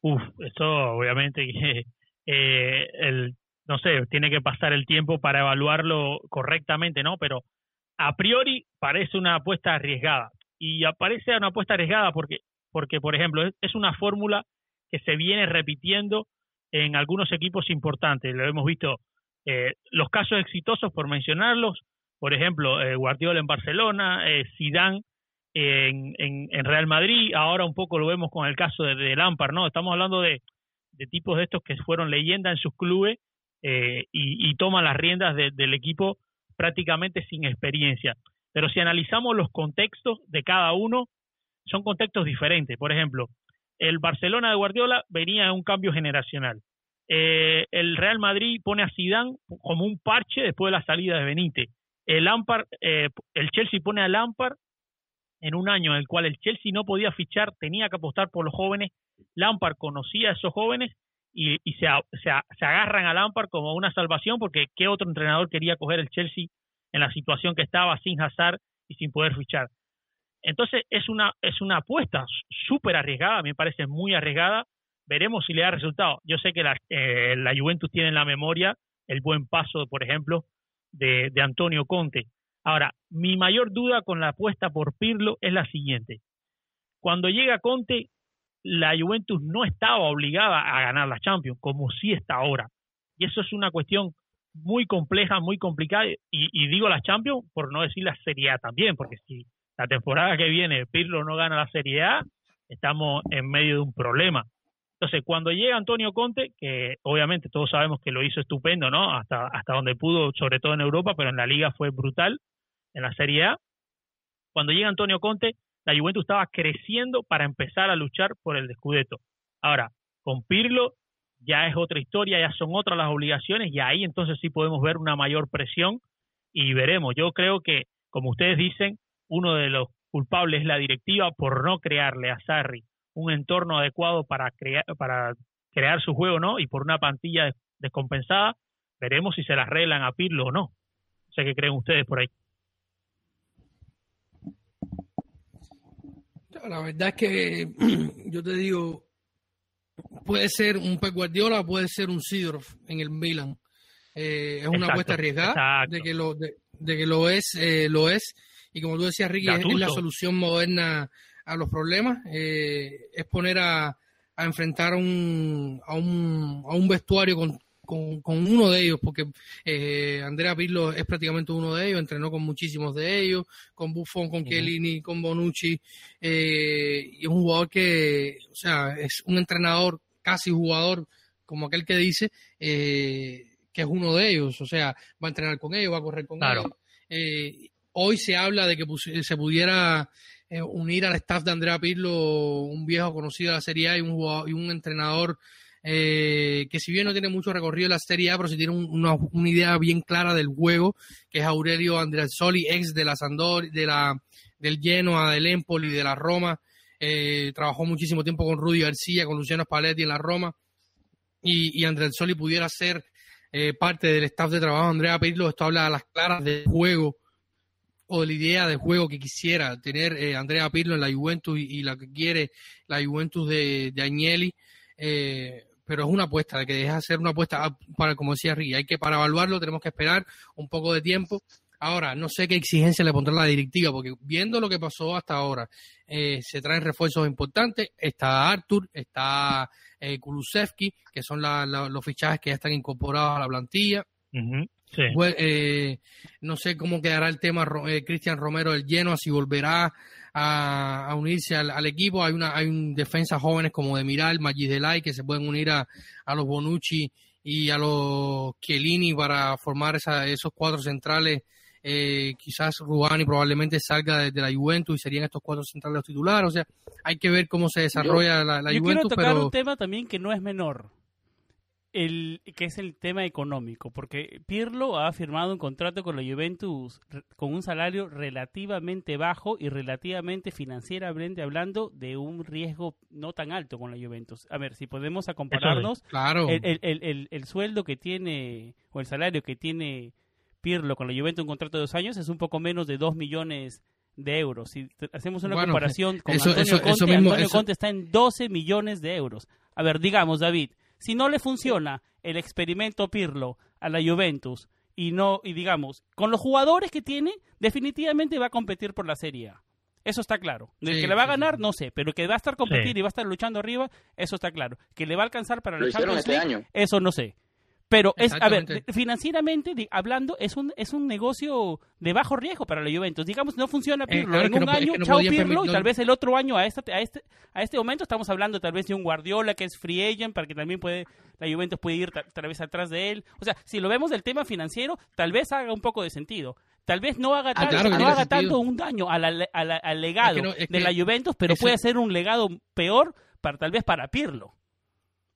Uf, esto obviamente que eh, el no sé, tiene que pasar el tiempo para evaluarlo correctamente, ¿no? Pero a priori parece una apuesta arriesgada. Y aparece una apuesta arriesgada porque, porque por ejemplo, es, una fórmula que se viene repitiendo en algunos equipos importantes. Lo hemos visto, eh, los casos exitosos, por mencionarlos, por ejemplo, eh, Guardiola en Barcelona, eh, Zidane en, en, Real Madrid, ahora un poco lo vemos con el caso de, de Lampard, ¿no? Estamos hablando de, de tipos de estos que fueron leyenda en sus clubes eh, y, toma las riendas del equipo prácticamente sin experiencia. Pero si analizamos los contextos de cada uno, son contextos diferentes. Por ejemplo, el Barcelona de Guardiola venía de un cambio generacional. Eh, el Real Madrid pone a Zidane como un parche después de la salida de Benítez. El Lampard, eh, el Chelsea pone a Lampard en un año en el cual el Chelsea no podía fichar, tenía que apostar por los jóvenes. Lampard conocía a esos jóvenes y, se, se, agarran a Lampard como una salvación porque qué otro entrenador quería coger el Chelsea en la situación que estaba sin Hazard y sin poder fichar. Entonces es una, es una apuesta súper arriesgada, me parece muy arriesgada. Veremos si le da resultado. Yo sé que la, eh, la Juventus tiene en la memoria el buen paso, por ejemplo, de, de Antonio Conte. Ahora, mi mayor duda con la apuesta por Pirlo es la siguiente. Cuando llega Conte, la Juventus no estaba obligada a ganar la Champions, como sí está ahora. Y eso es una cuestión muy compleja, muy complicada, y, digo la Champions por no decir la Serie A también, porque si la temporada que viene Pirlo no gana la Serie A, estamos en medio de un problema. Entonces, cuando llega Antonio Conte, que obviamente todos sabemos que lo hizo estupendo, ¿no? Hasta, hasta donde pudo, sobre todo en Europa, pero en la liga fue brutal, en la Serie A. Cuando llega Antonio Conte, la Juventus estaba creciendo para empezar a luchar por el descudeto. Ahora, con Pirlo ya es otra historia, ya son otras las obligaciones y ahí entonces sí podemos ver una mayor presión y veremos. Yo creo que, como ustedes dicen, uno de los culpables es la directiva por no crearle a Sarri un entorno adecuado para crear, para crear su juego, ¿no? Y por una plantilla descompensada, veremos si se la arreglan a Pirlo o no. No sé qué creen ustedes por ahí. La verdad es que yo te digo, puede ser un Pep Guardiola, puede ser un Sidorf en el Milan. Eh, es una apuesta arriesgada de que lo de, que lo es, eh, lo es. Y como tú decías, Ricky, es, la solución moderna a los problemas. Eh, es poner a, a enfrentar un, a, un, a un vestuario con con, con uno de ellos, porque eh, Andrea Pirlo es prácticamente uno de ellos, entrenó con muchísimos de ellos, con Buffon, con Chiellini, con Bonucci, eh, y es un jugador que, o sea, es un entrenador, casi jugador, como aquel que dice, eh, que es uno de ellos, o sea, va a entrenar con ellos, va a correr con ellos. Eh, hoy se habla de que se pudiera eh, unir al staff de Andrea Pirlo un viejo conocido de la Serie A y un, jugador, y un entrenador eh, que si bien no tiene mucho recorrido en la Serie A, pero sí tiene una, idea bien clara del juego, que es Aurelio Soli, ex de la Sandor, de la, del Genoa, del Empoli, de la Roma, eh, trabajó muchísimo tiempo con Rudy García, con Luciano Spalletti en la Roma, y, y Andrés Soli pudiera ser eh, parte del staff de trabajo Andrea Pirlo, esto habla a las claras del juego o de la idea de juego que quisiera tener eh, Andrea Pirlo en la Juventus y, y, la que quiere la Juventus de, de Agnelli. Eh, pero es una apuesta, que deja hacer una apuesta ah, para, como decía Ricky, hay que para evaluarlo tenemos que esperar un poco de tiempo. Ahora, no sé qué exigencia le pondrá la directiva, porque viendo lo que pasó hasta ahora, eh, se traen refuerzos importantes. Está Artur, está eh, Kulusevski, que son los fichajes que ya están incorporados a la plantilla. Sí. pues, eh, no sé cómo quedará el tema eh, Cristian Romero del Genoa, si volverá a, a unirse al, al, equipo. Hay una hay un defensa jóvenes como de Miral, Magis Delay, que se pueden unir a, a los Bonucci y a los Chiellini para formar esa, esos cuatro centrales eh, quizás Rubani probablemente salga desde la Juventus y serían estos cuatro centrales los titulares. O sea, hay que ver cómo se desarrolla yo, la, la yo Juventus. Quiero tocar pero... un tema también que no es menor, el que es el tema económico, porque Pirlo ha firmado un contrato con la Juventus con un salario relativamente bajo y relativamente financieramente hablando de un riesgo no tan alto con la Juventus. A ver, si podemos compararnos, claro. el, el, el, el sueldo que tiene o el salario que tiene Pirlo con la Juventus un contrato de dos años es un poco menos de dos millones de euros. Si hacemos una bueno, comparación con eso, Antonio, eso, Conte, eso mismo, Antonio Conte está en 12 millones de euros. A ver, digamos, David, si no le funciona el experimento Pirlo a la Juventus y no y digamos, con los jugadores que tiene, definitivamente va a competir por la Serie A. Eso está claro. Sí, que le va a ganar, sí. no sé, pero que va a estar competir sí. y va a estar luchando arriba, eso está claro. Que le va a alcanzar para la Champions este League, año. eso no sé. Pero es, a ver, financieramente hablando, es un, es un negocio de bajo riesgo para la Juventus. Digamos, no funciona Pirlo eh, claro, en un no, año, es no chao Pirlo, y tal vez el otro año a, esta, a, este, a este momento estamos hablando tal vez de un Guardiola que es free agent para que también puede, la Juventus puede ir tal vez atrás de él. O sea, si lo vemos del tema financiero, tal vez haga un poco de sentido. Tal vez no haga, ah, claro no haga tanto un daño a la, a la, al legado es que no, es de la Juventus, pero puede ser un legado peor para tal vez para Pirlo.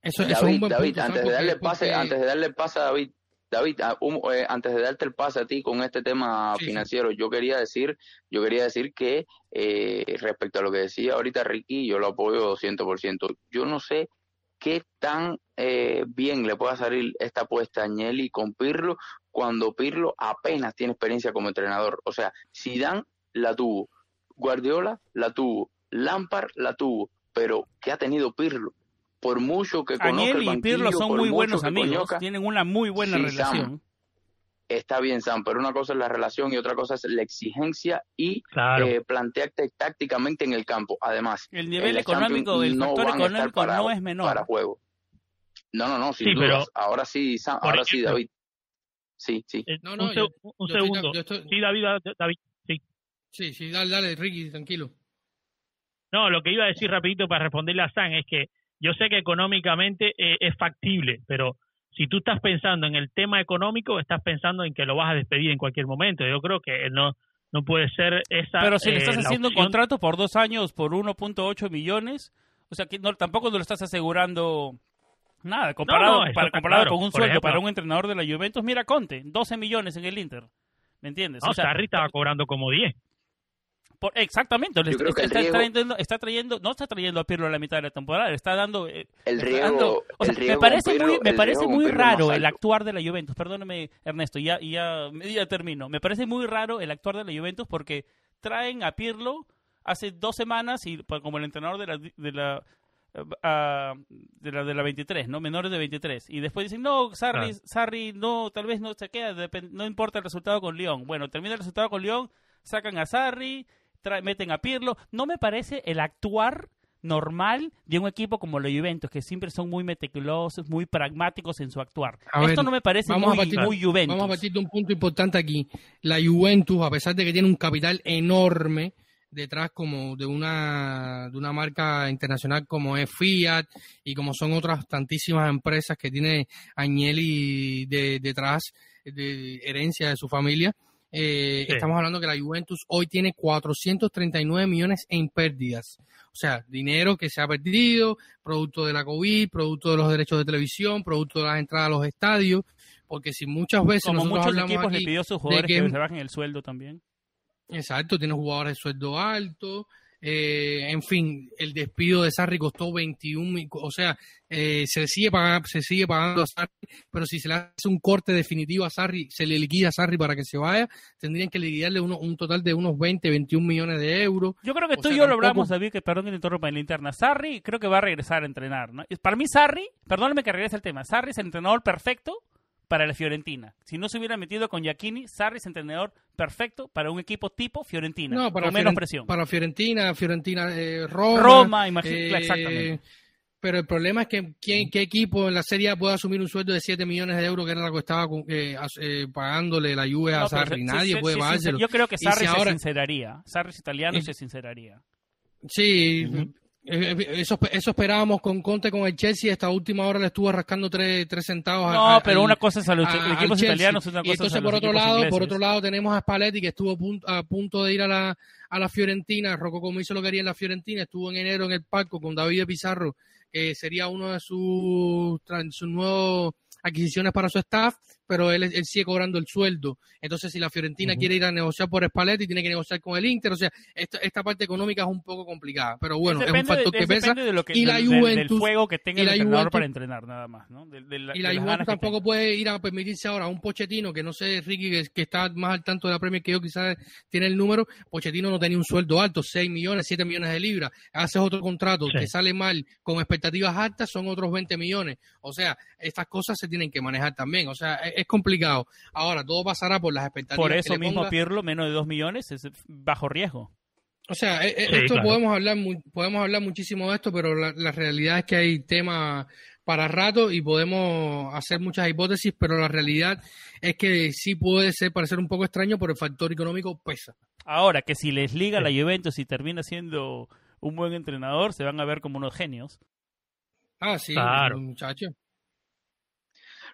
Eso, David, eso es un buen David, punto, antes de darle porque, pase, porque... antes de darle pase a David, David, eh, antes de darte el pase a ti con este tema sí, financiero, sí. yo quería decir, yo quería decir que eh, respecto a lo que decía ahorita Ricky, yo lo apoyo 200%. Yo no sé qué tan eh, bien le pueda salir esta apuesta a Agnelli con Pirlo cuando Pirlo apenas tiene experiencia como entrenador. O sea, Zidane la tuvo, Guardiola la tuvo, Lampard la tuvo, pero ¿qué ha tenido Pirlo? Por mucho que conozca Agnelli el banquillo, y Pirlo son muy buenos amigos, conozca, tienen una muy buena sí, relación. Sam, está bien, Sam, pero una cosa es la relación y otra cosa es la exigencia y claro. eh, plantearte tácticamente en el campo. Además, el nivel económico, el no factor económico para, no es menor. Para juego. No, no, no, sin sí, dudas. Pero, ahora sí, Sam, ahora sí, David. Sí, sí. Eh, no, no, un, yo, un yo segundo. Estoy, estoy... Sí, David, David, sí. Sí, sí, dale, dale, Ricky, tranquilo. No, lo que iba a decir rapidito para responderle a Sam es que yo sé que económicamente eh, es factible, pero si tú estás pensando en el tema económico, estás pensando en que lo vas a despedir en cualquier momento. Yo creo que no no puede ser esa. Pero si le estás eh, haciendo un contrato por dos años por 1.8 millones, o sea que no, tampoco no lo estás asegurando nada comparado, no, no, para, comparado claro. con un sueldo ejemplo, para un entrenador de la Juventus. Mira Conte, 12 millones en el Inter. ¿Me entiendes? No, o sea, Sarri estaba cobrando como 10. Por, exactamente, está, está, riesgo, trayendo, está, trayendo, no está trayendo a Pirlo a la mitad de la temporada, está dando... Eh, el riesgo, dando, o sea, el riesgo me parece Pirlo, muy, me parece muy raro el actuar de la Juventus, perdóname Ernesto, ya, ya, ya termino, me parece muy raro el actuar de la Juventus porque traen a Pirlo hace dos semanas y pues, como el entrenador de la, de la Uh, de la de la 23, ¿no? Menores de 23. Y después dicen, no, Sarri, ah. Sarri no, tal vez no se queda, no importa el resultado con León. Bueno, termina el resultado con León, sacan a Sarri, meten a Pirlo. No me parece el actuar normal de un equipo como la Juventus, que siempre son muy meticulosos, muy pragmáticos en su actuar. A Esto ver, no me parece muy, muy Juventus. Vamos a partir de un punto importante aquí. La Juventus, a pesar de que tiene un capital enorme, detrás como de una de una marca internacional como es Fiat y como son otras tantísimas empresas que tiene Agnelli de, detrás de herencia de su familia. Eh, sí. Estamos hablando que la Juventus hoy tiene 439 millones en pérdidas. O sea, dinero que se ha perdido, producto de la COVID, producto de los derechos de televisión, producto de las entradas a los estadios, porque si muchas veces como nosotros muchos hablamos equipos aquí le pidió a sus jugadores que, que se bajen el sueldo también. Exacto, tiene jugadores de sueldo alto, eh, en fin, el despido de Sarri costó 21, mi- o sea, eh, se le sigue pagando, se sigue pagando a Sarri, pero si se le hace un corte definitivo a Sarri, se le liquida a Sarri para que se vaya, tendrían que liquidarle uno- un total de unos 20, 21 millones de euros. Yo creo que O tú y sea, yo lo hablamos, David, que perdón que te interrumpa en la interna. Sarri creo que va a regresar a entrenar, ¿no? Y Para mí Sarri, perdóname que regrese al tema, Sarri es el entrenador perfecto para la Fiorentina. Si no se hubiera metido con Giacchini, Sarri es entrenador perfecto para un equipo tipo Fiorentina, No, para, con menos presión. para Fiorentina, Fiorentina, eh, Roma. Roma, imagino, eh, exactamente. Pero el problema es que ¿quién- ¿qué equipo en la Serie A puede asumir un sueldo de 7 millones de euros que era lo que estaba con- eh, eh, pagándole la Juve a No, pero Sarri? Nadie puede pagárselo. Yo creo que Sarri si se ahora- sinceraría. Sarri es italiano y se sinceraría. Sí, eso, eso esperábamos con Conte con el Chelsea. Esta última hora le estuvo rascando tres, tres centavos. No, a- pero una cosa es a los a- equipos italianos, y cosa entonces a por otro lado, por otro lado tenemos a Spalletti que estuvo punto- a punto de ir a la, a la Fiorentina. Rocco como hizo lo que quería en la Fiorentina, estuvo en enero en el palco con David Pizarro, que sería uno de sus, sus nuevos adquisiciones para su staff, pero él, él sigue cobrando el sueldo. Entonces, si la Fiorentina quiere ir a negociar por Spalletti, tiene que negociar con el Inter. O sea, esta, esta parte económica es un poco complicada, pero bueno, es un de- factor que es pesa. depende de lo que, y la del, del- del Juventus- fuego que tenga el entrenador Juventus- para entrenar, nada más, ¿no? De- de la- Y la Juventus tampoco puede ir a permitirse ahora a un Pochettino, que no sé, Ricky, que, que está más al tanto de la Premier que yo, quizás tiene el número. Pochettino no tenía un sueldo alto, 6 millones, 7 millones de libras. Haces otro contrato Sí. que sale mal con expectativas altas, son otros 20 millones. O sea, estas cosas se tienen que manejar también. O sea, es, es complicado. Ahora, todo pasará por las expectativas. Por que eso le mismo ponga. Pirlo, menos de 2 millones, es bajo riesgo. O sea, eh, Sí, esto claro. podemos hablar podemos hablar muchísimo de esto, pero la, la realidad es que hay tema para rato y podemos hacer muchas hipótesis, pero la realidad es que sí puede ser parecer un poco extraño, pero el factor económico pesa. Ahora, que si les liga la Juventus y termina siendo un buen entrenador, se van a ver como unos genios. Ah, sí, Claro. muchacho.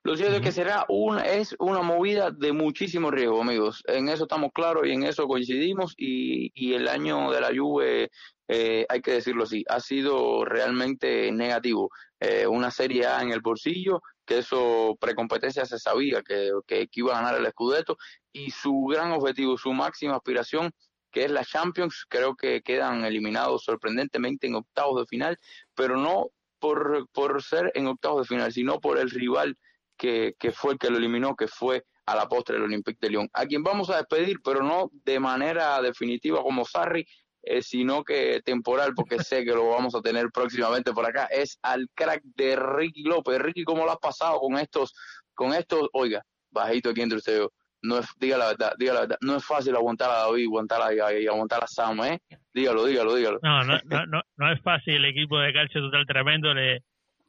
Lo cierto es que será una, es una movida de muchísimo riesgo, amigos. En eso estamos claros y en eso coincidimos. Y, y el año de la Juve, eh, hay que decirlo así, ha sido realmente negativo. Eh, una Serie A en el bolsillo, que eso precompetencia se sabía que, que, que iba a ganar el Scudetto. Y su gran objetivo, su máxima aspiración, que es la Champions, creo que quedan eliminados sorprendentemente en octavos de final, pero no por, por ser en octavos de final, sino por el rival que, que fue el que lo eliminó, que fue a la postre el Olympique de Lyon, a quien vamos a despedir, pero no de manera definitiva como Sarri, eh, sino que temporal, porque sé que lo vamos a tener próximamente por acá, es al crack de Ricky López. Ricky, ¿cómo lo has pasado con estos, con estos, oiga, bajito aquí entre ustedes, no es, diga la verdad, diga la verdad, no es fácil aguantar a David, aguantar a, y aguantar a Sam, ¿eh? Dígalo, dígalo, dígalo. No, no, no, no, no es fácil el equipo de Calcio Total tremendo. Le,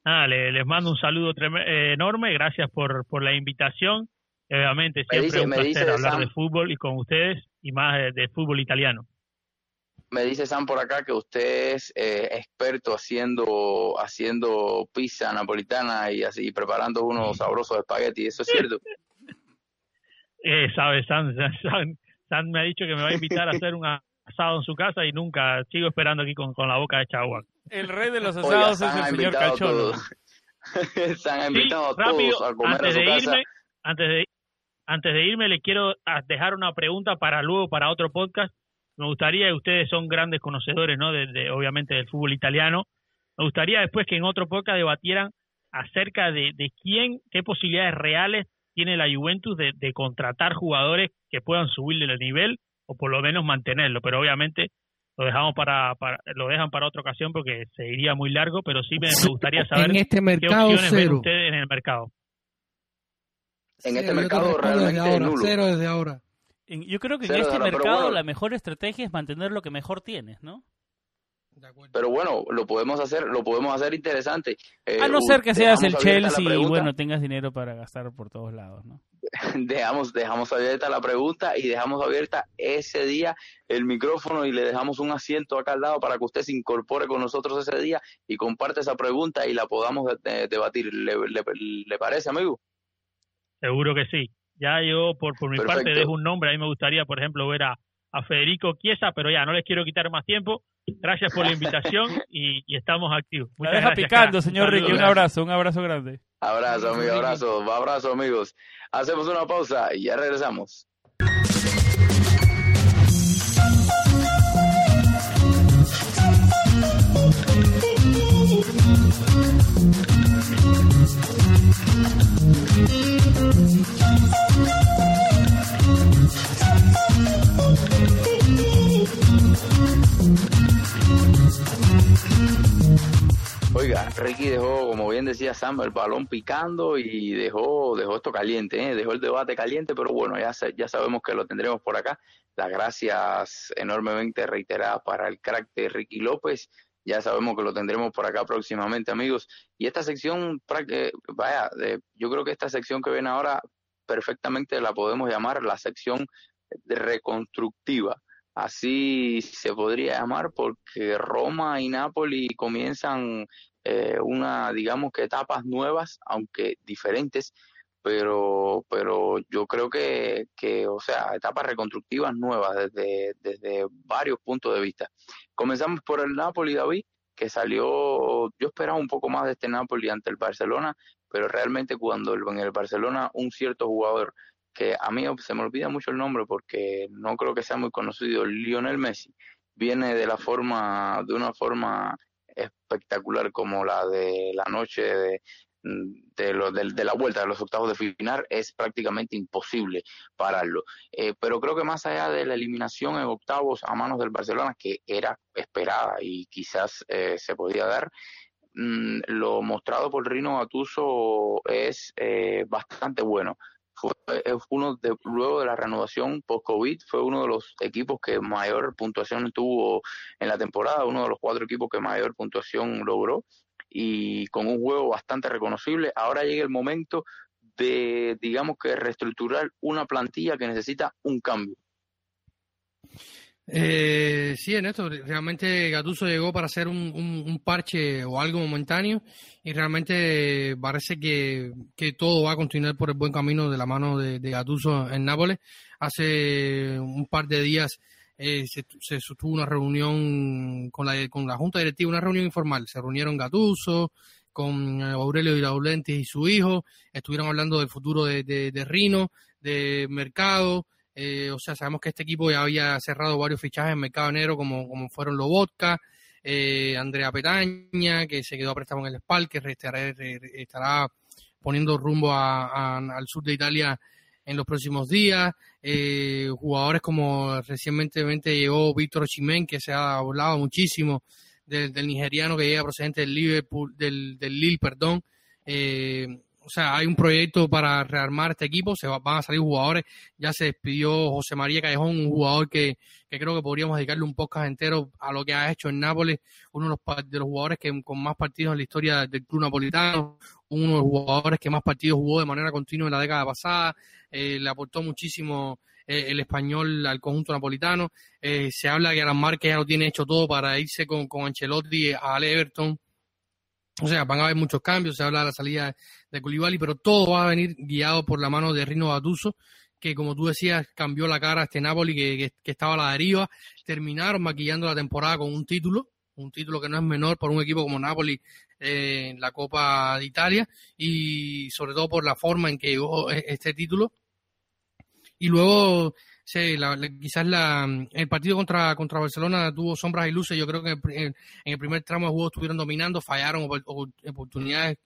nada, le- les mando un saludo eh, enorme. Gracias por, por la invitación. Obviamente, Me siempre dice- un placer hablar Sam- de fútbol y con ustedes y más de, de fútbol italiano. Me dice Sam por acá que usted es eh, experto haciendo haciendo pizza napolitana y así preparando unos sabrosos espaguetis. ¿Eso es cierto? Eh, sabe, San, San, San me ha dicho que me va a invitar a hacer un asado en su casa y nunca sigo esperando aquí con, con la boca de agua. El rey de los asados es el señor Sí, invitado rápido, todos a comer a antes su de casa. irme, antes de, antes de irme, le quiero dejar una pregunta para luego, para otro podcast. Me gustaría, ustedes son grandes conocedores, ¿no? De, de- obviamente del fútbol italiano. Me gustaría después que en otro podcast debatieran acerca de, de quién, qué posibilidades reales tiene la Juventus de, de contratar jugadores que puedan subirle el nivel o por lo menos mantenerlo. Pero obviamente lo dejamos para, para lo dejan para otra ocasión porque se iría muy largo, pero sí me, me gustaría saber en este qué mercado opciones ven cero. ustedes en el mercado. En este Cero, mercado desde ahora, nulo. Cero desde ahora. Yo creo que en este mercado bueno. la mejor estrategia es mantener lo que mejor tienes, ¿no? Pero bueno, lo podemos hacer, lo podemos hacer interesante. Eh, A no u- ser que seas el Chelsea y bueno, tengas dinero para gastar por todos lados, ¿no? dejamos, dejamos abierta la pregunta y dejamos abierta ese día el micrófono y le dejamos un asiento acá al lado para que usted se incorpore con nosotros ese día y comparte esa pregunta y la podamos de- debatir. ¿Le, le, le parece, amigo? Seguro que sí. Ya yo, por, por mi Perfecto. parte, dejo un nombre. A mí me gustaría, por ejemplo, ver a, a Federico Chiesa, pero ya no les quiero quitar más tiempo. Gracias por la invitación y, y estamos activos. La Muchas deja gracias, picando, señor Ricky. Un abrazo, un abrazo grande. Abrazo, amigo, abrazo, abrazo, amigos. Hacemos una pausa y ya regresamos. Decía Sam, el balón picando y dejó, dejó esto caliente, ¿eh? dejó el debate caliente, pero bueno, ya, ya sabemos que lo tendremos por acá. Las gracias enormemente reiteradas para el crack de Ricky López. Ya sabemos que lo tendremos por acá próximamente, amigos. Y esta sección, vaya, yo creo que esta sección que ven ahora perfectamente la podemos llamar la sección reconstructiva así se podría llamar porque Roma y Nápoles comienzan eh, una, digamos que etapas nuevas, aunque diferentes, pero, pero yo creo que, que, o sea, etapas reconstructivas nuevas desde, desde varios puntos de vista. Comenzamos por el Napoli, David, que salió, yo esperaba un poco más de este Napoli ante el Barcelona, pero realmente cuando en el Barcelona un cierto jugador que a mí se me olvida mucho el nombre porque no creo que sea muy conocido, Lionel Messi, viene de la forma, de una forma espectacular como la de la noche de, de, lo, de, la vuelta de los octavos de final es prácticamente imposible pararlo. Eh, pero creo que más allá de la eliminación en octavos a manos del Barcelona, que era esperada y quizás eh, se podía dar, mm, lo mostrado por Rino Gatuso es eh, bastante bueno fue uno de, luego de la renovación post-COVID, fue uno de los equipos que mayor puntuación tuvo en la temporada, uno de los cuatro equipos que mayor puntuación logró y con un juego bastante reconocible. Ahora llega el momento de, digamos que, reestructurar una plantilla que necesita un cambio. Eh, sí, en esto realmente Gatuso llegó para hacer un, parche o algo momentáneo y realmente parece que, que, todo va a continuar por el buen camino de la mano de, de Gatuso en Nápoles. Hace un par de días eh, se, se, sostuvo una reunión con la, con la Junta Directiva, una reunión informal. Se reunieron Gatuso con Aurelio Laurenti y su hijo, estuvieron hablando del futuro de, de Rino, de mercado, eh, o sea, sabemos que este equipo ya había cerrado varios fichajes en mercado negro, como, como fueron Lobotka, eh, Andrea Petaña, que se quedó a préstamo en el Spal, que estará, estará poniendo rumbo al sur de Italia en los próximos días. Eh, jugadores como recientemente llegó Víctor Chimén, que se ha hablado muchísimo del, nigeriano que llega procedente del Liverpool, del, del Lille, perdón. Eh, o sea, hay un proyecto para rearmar este equipo, se van a salir jugadores, ya se despidió José María Callejón, un jugador que, creo que podríamos dedicarle un podcast entero a lo que ha hecho en Nápoles, uno de los, de los jugadores que con más partidos en la historia del club napolitano, uno de los jugadores que más partidos jugó de manera continua en la década pasada, eh, le aportó muchísimo eh, el español al conjunto napolitano, eh, se habla que Alan Márquez ya lo tiene hecho todo para irse con, con Ancelotti al Everton, o sea, van a haber muchos cambios, se habla de la salida de Koulibaly, pero todo va a venir guiado por la mano de Rino Gattuso, que como tú decías, cambió la cara a este Napoli que, estaba a la deriva. Terminaron maquillando la temporada con un título, un título que no es menor por un equipo como Napoli eh, en la Copa de Italia y sobre todo por la forma en que llegó e, este título. Y luego Sí, la, quizás la, el partido contra, contra Barcelona tuvo sombras y luces. Yo creo que en, el primer tramo de juego estuvieron dominando, fallaron oportunidades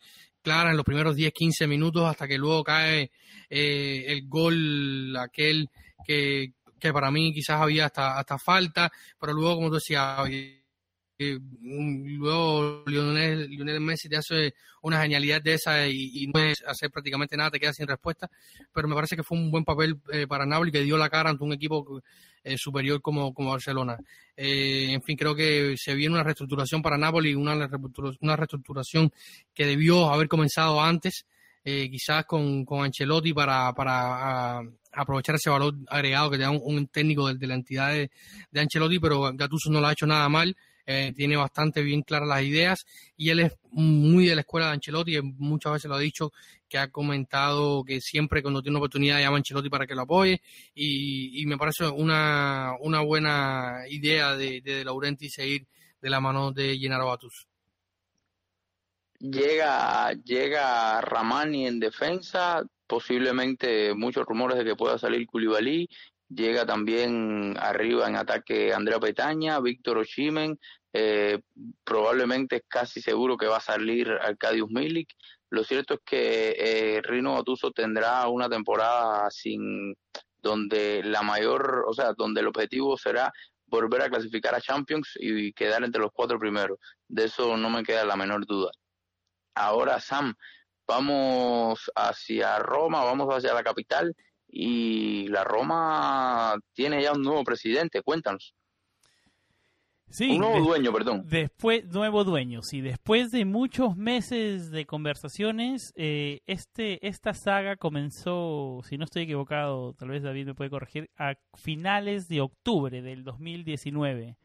claras en los primeros 10, 15 minutos hasta que luego cae eh, el gol aquel que, que para mí quizás había hasta, hasta falta, pero luego, como tú decías, luego Lionel, Messi te hace una genialidad de esa y, no puedes hacer prácticamente nada, te quedas sin respuesta, pero me parece que fue un buen papel eh, para Napoli que dio la cara ante un equipo eh, superior como, como Barcelona. Eh, en fin, creo que se viene una reestructuración para Napoli, una, una reestructuración que debió haber comenzado antes, quizás con, con Ancelotti para, para aprovechar ese valor agregado que te da un, técnico de, la entidad de, de Ancelotti, pero Gattuso no lo ha hecho nada mal. Eh, tiene bastante bien claras las ideas y él es muy de la escuela de Ancelotti, muchas veces lo ha dicho, que ha comentado que siempre cuando tiene una oportunidad llama a Ancelotti para que lo apoye y, me parece una, una buena idea de, de, Laurenti seguir de la mano de Gennaro Batus. Llega, llega Ramani en defensa, posiblemente muchos rumores de que pueda salir Koulibaly, Llega también arriba en ataque Andrea Petaña, Víctor Oshimen, eh, probablemente es casi seguro que va a salir Arcadius Milik. Lo cierto es que eh, Rino Gattuso tendrá una temporada sin donde la mayor, o sea, donde el objetivo será volver a clasificar a Champions y quedar entre los cuatro primeros. De eso no me queda la menor duda. Ahora, Sam, vamos hacia Roma, vamos hacia la capital y la Roma tiene ya un nuevo presidente. Cuéntanos. Sí, un nuevo dueño, perdón. Después, nuevo dueño, sí. Después de muchos meses de conversaciones, eh, este, esta saga comenzó, si no estoy equivocado, tal vez David me puede corregir, a finales de octubre del 2019.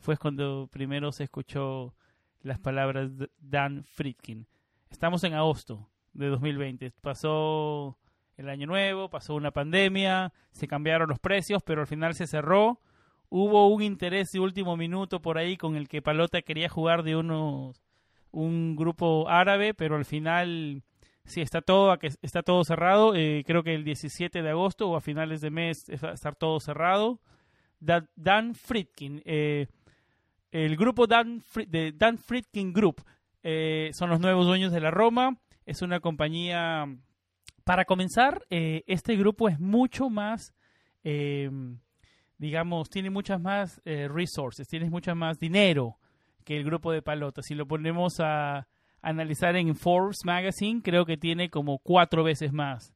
Fue cuando primero se escuchó las palabras de Dan Friedkin. Estamos en agosto de 2020. Pasó el año nuevo, pasó una pandemia, se cambiaron los precios, pero al final se cerró hubo un interés de último minuto por ahí con el que Palota quería jugar de unos un grupo árabe, pero al final sí está todo está todo cerrado. Eh, creo que el 17 de agosto o a finales de mes va a estar todo cerrado. Da- Dan Friedkin, eh, el grupo Dan de Dan Friedkin Group eh, son los nuevos dueños de la Roma. Es una compañía. Para comenzar, eh, este grupo es mucho más eh, digamos, tiene muchas más eh, resources, tiene muchas más dinero que el grupo de Palota. Si lo ponemos a analizar en Forbes Magazine, creo que tiene como cuatro veces más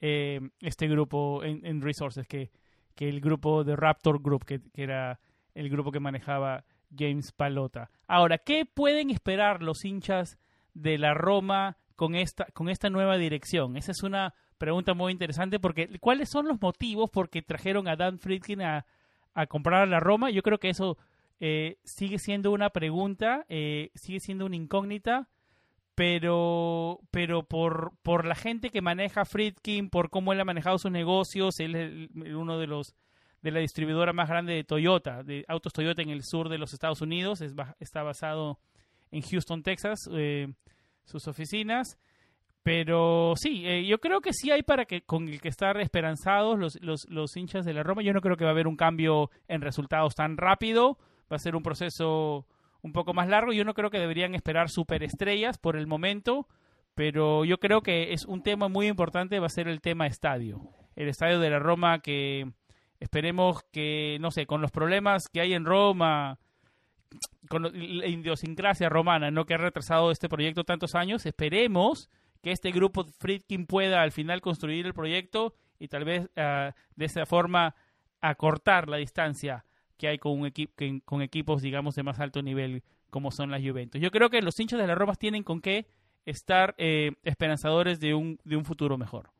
eh, este grupo en, resources que, que el grupo de Raptor Group, que, que era el grupo que manejaba James Palota. Ahora, ¿qué pueden esperar los hinchas de la Roma con esta, con esta nueva dirección? Esa es una pregunta muy interesante porque ¿cuáles son los motivos por que trajeron a Dan Friedkin a, a comprar a la Roma? Yo creo que eso eh, sigue siendo una pregunta, eh, sigue siendo una incógnita, pero, pero por, por la gente que maneja Friedkin, por cómo él ha manejado sus negocios, él es el- uno de los de la distribuidora más grande de Toyota, de autos Toyota en el sur de los Estados Unidos, es, está basado en Houston, Texas, eh, sus oficinas. Pero sí, eh, yo creo que sí hay para que con el que estar esperanzados los, los, los hinchas de la Roma. Yo no creo que va a haber un cambio en resultados tan rápido. Va a ser un proceso un poco más largo. Yo no creo que deberían esperar superestrellas por el momento. Pero yo creo que es un tema muy importante, va a ser el tema estadio. El estadio de la Roma que esperemos que, no sé, con los problemas que hay en Roma, con la idiosincrasia romana, ¿no? que ha retrasado este proyecto tantos años, esperemos que este grupo Friedkin pueda al final construir el proyecto y tal vez ah, de esa forma acortar la distancia que hay con, un equi- con equipos, digamos, de más alto nivel como son las Juventus. Yo creo que los hinchas de la Roma tienen con qué estar eh, esperanzadores de un, de un futuro mejor.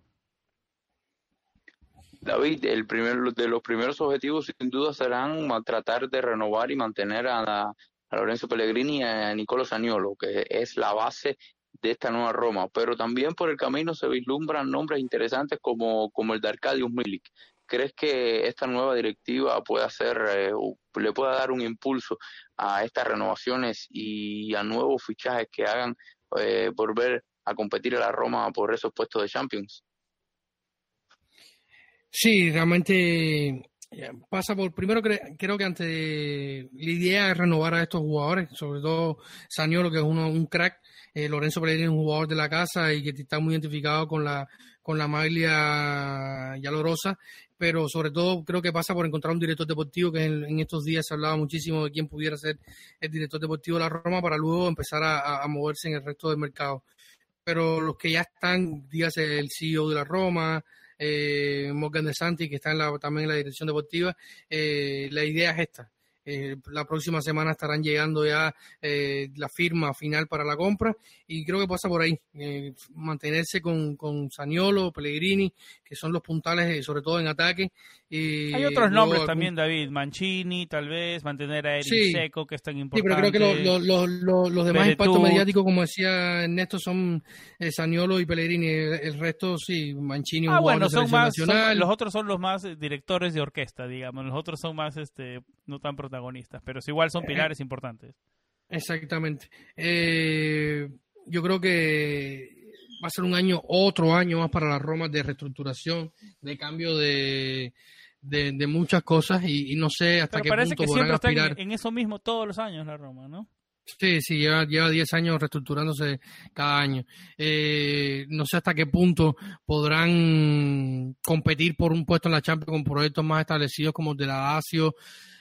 David, el primero de los primeros objetivos sin duda serán tratar de renovar y mantener a, Lorenzo Pellegrini y a Nicolo Saniolo, que es la base de esta nueva Roma, pero también por el camino se vislumbran nombres interesantes como, como el de Arcadius Milik. ¿Crees que esta nueva directiva puede hacer, eh, le pueda dar un impulso a estas renovaciones y a nuevos fichajes que hagan eh, volver a competir a la Roma por esos puestos de Champions? Sí, realmente eh, pasa por, primero cre- creo que ante la idea es renovar a estos jugadores, sobre todo Saniolo, que es uno, un crack, eh, Lorenzo Pellegrini es un jugador de la casa y que está muy identificado con la, con la maglia yalorosa, pero sobre todo creo que pasa por encontrar un director deportivo, que en, estos días se hablaba muchísimo de quién pudiera ser el director deportivo de la Roma para luego empezar a- a moverse en el resto del mercado. Pero los que ya están, dígase el CEO de la Roma, eh, Morgan De Santi, que está en la, también en la dirección deportiva, eh, la idea es esta. Eh, la próxima semana estarán llegando ya eh, la firma final para la compra y creo que pasa por ahí, mantenerse con, con Saniolo, Pellegrini, que son los puntales, eh, sobre todo en ataque. y Hay otros luego nombres también, David. Mancini, tal vez, mantener a Eric Sí. Seco, que es tan Sí, importante. pero creo que lo- lo- lo- lo- los demás impactos mediáticos, como decía Ernesto, son eh, Saniolo y Pellegrini. El, el resto, sí, Mancini, Ah, bueno, son más, son- los otros son los más eh, directores de orquesta, digamos. Los otros son más, este, no tan protagonistas, pero sí, igual son Eh, pilares importantes. Exactamente. Eh, yo creo que va a ser un año, otro año más para la Roma de reestructuración, de cambio de, de, de muchas cosas y, y no sé hasta Pero qué parece punto que siempre están aspirar. en, en eso mismo todos los años la Roma, ¿no? Sí, sí, lleva, lleva 10 años reestructurándose cada año. Eh, no sé hasta qué punto podrán competir por un puesto en la Champions con proyectos más establecidos como el de la Lazio,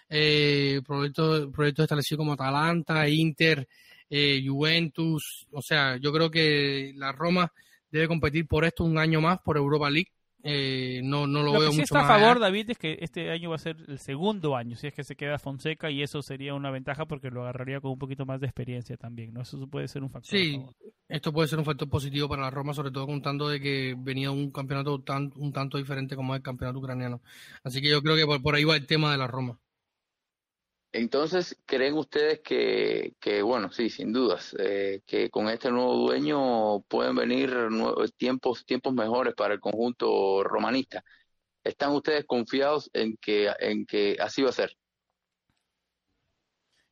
eh, proyectos, proyectos establecidos como Atalanta, Inter, eh, Juventus, o sea, yo creo que la Roma debe competir por esto un año más por Europa League. Eh, no, no lo, Lo veo que sí mucho está a allá. favor, David, es que este año va a ser el segundo año, si es que se queda Fonseca, y eso sería una ventaja porque lo agarraría con un poquito más de experiencia también, ¿no? Eso puede ser un factor. Sí, esto puede ser un factor positivo para la Roma, sobre todo contando de que venía un campeonato tan, un tanto diferente como el campeonato ucraniano. Así que yo creo que por, por ahí va el tema de la Roma. Entonces, ¿creen ustedes que, que bueno, sí, sin dudas, eh, que con este nuevo dueño pueden venir nue- tiempos, tiempos mejores para el conjunto romanista? ¿Están ustedes confiados en que, en que así va a ser?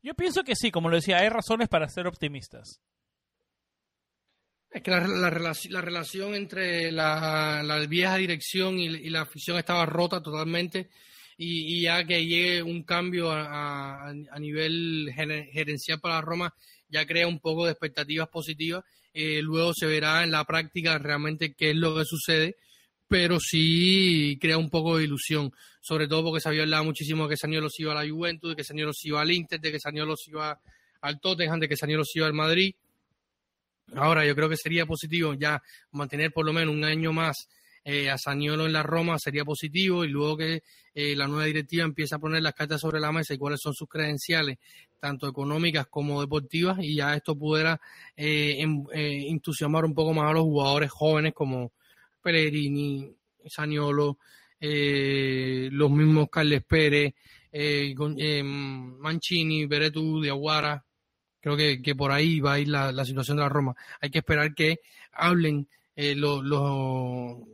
Yo pienso que sí, como lo decía, hay razones para ser optimistas. Es que la, la la relación entre la, la vieja dirección y, y la afición estaba rota totalmente y, y ya que llegue un cambio a, a- nivel gere- gerencial para Roma ya crea un poco de expectativas positivas. Eh, luego se verá en la práctica realmente qué es lo que sucede, pero sí crea un poco de ilusión, sobre todo porque se había hablado muchísimo de que Saniolo se iba a la Juventus, de que Saniolo se iba al Inter, de que Saniolo se iba al Tottenham, de que Saniolo se iba al Madrid. Ahora, yo creo que sería positivo ya mantener por lo menos un año más eh, a Saniolo en la Roma, sería positivo, y luego que eh, la nueva directiva empiece a poner las cartas sobre la mesa y cuáles son sus credenciales, tanto económicas como deportivas, y ya esto pudiera eh, em- eh, entusiasmar un poco más a los jugadores jóvenes como Pellegrini, Saniolo, eh, los mismos Carles Pérez, Mancini, Beretú, Diaguara, Creo que, que por ahí va a ir la, la situación de la Roma. Hay que esperar que hablen eh, lo- lo-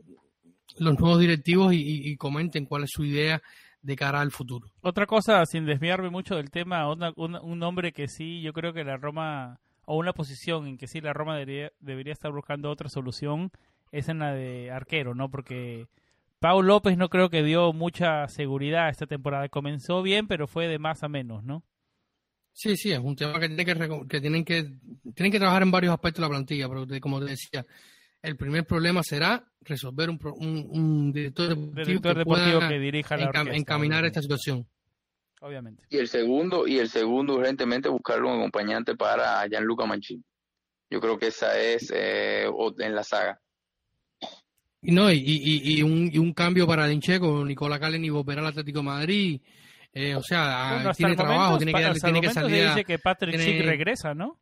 los nuevos directivos y, comenten cuál es su idea de cara al futuro. Otra cosa, sin desviarme mucho del tema, una- un nombre que sí, yo creo que la Roma, o una posición en que sí la Roma debería, debería estar buscando otra solución, es en la de arquero, ¿no? Porque Pau López no creo que dio mucha seguridad esta temporada. Comenzó bien, pero fue de más a menos, ¿no? Sí, sí, es un tema que, tiene que, que tienen que tienen que trabajar en varios aspectos de la plantilla, pero como te decía, el primer problema será resolver un, un, un director deportivo, Director que deportivo pueda que dirija la encam- orquesta, encaminar obviamente. esta situación. Obviamente. Y el segundo, y el segundo urgentemente buscarle un acompañante para Gianluca Mancini. Yo creo que esa es eh, en la saga. Y no, y, y, y un, y un cambio para Dincheco, Nicola Calen y volver al Atlético de Madrid. Eh, o sea, Bueno, tiene trabajo, momento, tiene que, tiene que salir. se a- dice que Patrick tiene- Schick regresa, ¿no?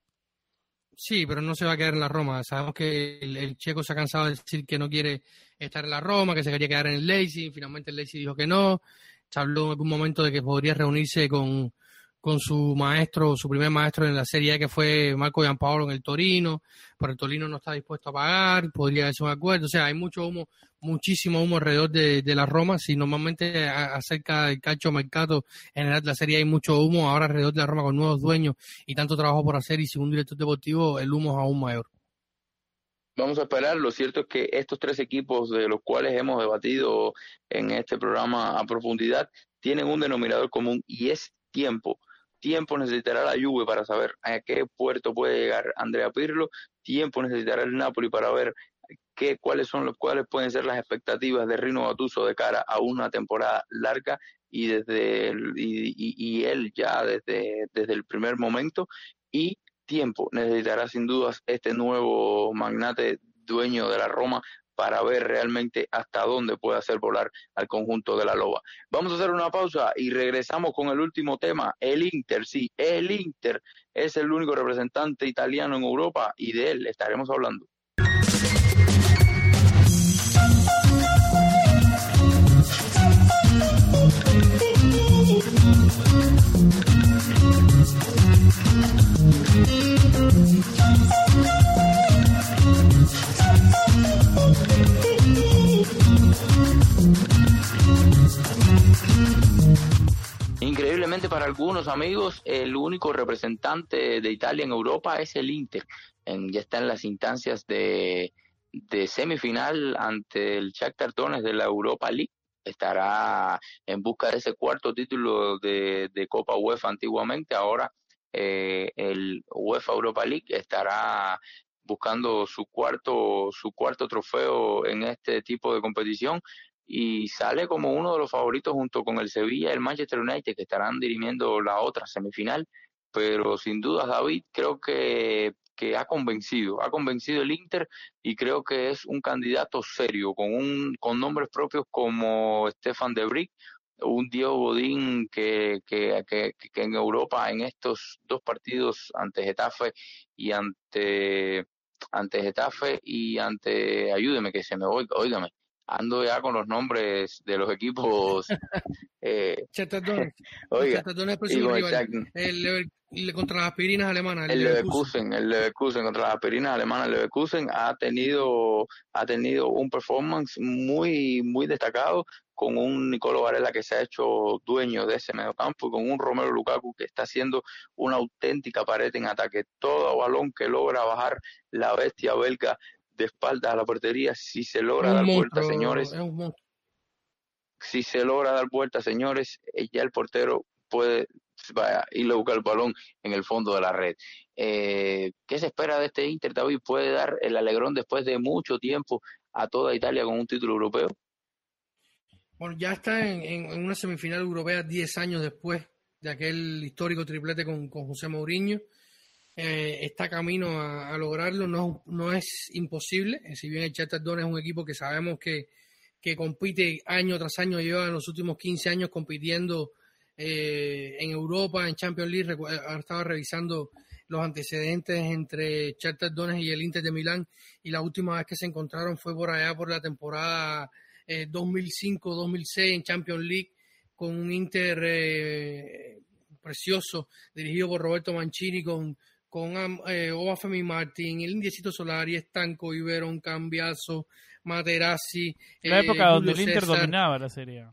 Sí, pero no se va a quedar en la Roma. Sabemos que el, checo se ha cansado de decir que no quiere estar en la Roma, que se quería quedar en el Leipzig. Finalmente el Leipzig dijo que no. Se habló en algún momento de que podría reunirse con, con su maestro, su primer maestro en la Serie A, que fue Marco Giampaolo en el Torino. Pero el Torino no está dispuesto a pagar, podría hacerse un acuerdo. O sea, hay mucho humo, muchísimo humo alrededor de, de la Roma. Si normalmente acerca del calcio mercado en la Serie hay mucho humo, ahora alrededor de la Roma con nuevos dueños y tanto trabajo por hacer y sin un director deportivo el humo es aún mayor. Vamos a esperar. Lo cierto es que estos tres equipos de los cuales hemos debatido en este programa a profundidad tienen un denominador común y es tiempo. Tiempo necesitará la Juve para saber a qué puerto puede llegar Andrea Pirlo. Tiempo necesitará el Napoli para ver qué, cuáles son los cuáles pueden ser las expectativas de Rino Gattuso de cara a una temporada larga y desde y- y él ya desde, desde el primer momento y tiempo necesitará sin dudas este nuevo magnate dueño de la Roma para ver realmente hasta dónde puede hacer volar al conjunto de la Loba. Vamos a hacer una pausa y regresamos con el último tema, el Inter, sí, el Inter es el único representante italiano en Europa y de él estaremos hablando. Increíblemente para algunos amigos, el único representante de Italia en Europa es el Inter. En- ya está en las instancias de, semifinal ante el Shakhtar Donetsk de la Europa League. Estará en busca de ese cuarto título de, de Copa UEFA antiguamente. Ahora eh, el UEFA Europa League estará buscando su cuarto su cuarto trofeo en este tipo de competición y sale como uno de los favoritos junto con el Sevilla y el Manchester United que estarán dirimiendo la otra semifinal. Pero sin duda David creo que, que ha convencido, ha convencido el Inter y creo que es un candidato serio, con, un, con nombres propios como Stefan de Brick, un Diego Godín que, que, que, en Europa en estos dos partidos ante Getafe y ante ante Getafe y ante ayúdeme que se me voy, óigame, ando ya con los nombres de los equipos. eh, oiga, el, contra las aspirinas alemanas. El, Leverkusen, el Leverkusen contra las aspirinas alemanas. El Leverkusen ha tenido, ha tenido un performance muy, muy destacado con un Nicolo Varela que se ha hecho dueño de ese mediocampo y con un Romero Lukaku que está haciendo una auténtica pared en ataque. Todo balón que logra bajar la bestia belga de espaldas a la portería, si se logra dar vuelta, señores, si se logra dar vuelta, señores, eh, ya el portero puede vaya, ir a buscar el balón en el fondo de la red. Eh, ¿Qué se espera de este Inter, David? ¿Puede dar el alegrón después de mucho tiempo a toda Italia con un título europeo? Bueno, ya está en, una semifinal europea 10 años después de aquel histórico triplete con, con José Mourinho. Eh, está camino a, lograrlo, no, no, es imposible, eh, si bien el Shakhtar es un equipo que sabemos que, que compite año tras año, lleva en los últimos 15 años compitiendo eh, en Europa, en Champions League, estaba revisando los antecedentes entre Shakhtar Donetsk y el Inter de Milán y la última vez que se encontraron fue por allá por la temporada 2005-2006 en Champions League con un Inter precioso dirigido por Roberto Mancini con con eh, Obafemi Martín, el Indiecito Solari, Estanco, Iberon, Cambiazo, Materazzi. La eh, época donde el Inter dominaba la Serie A.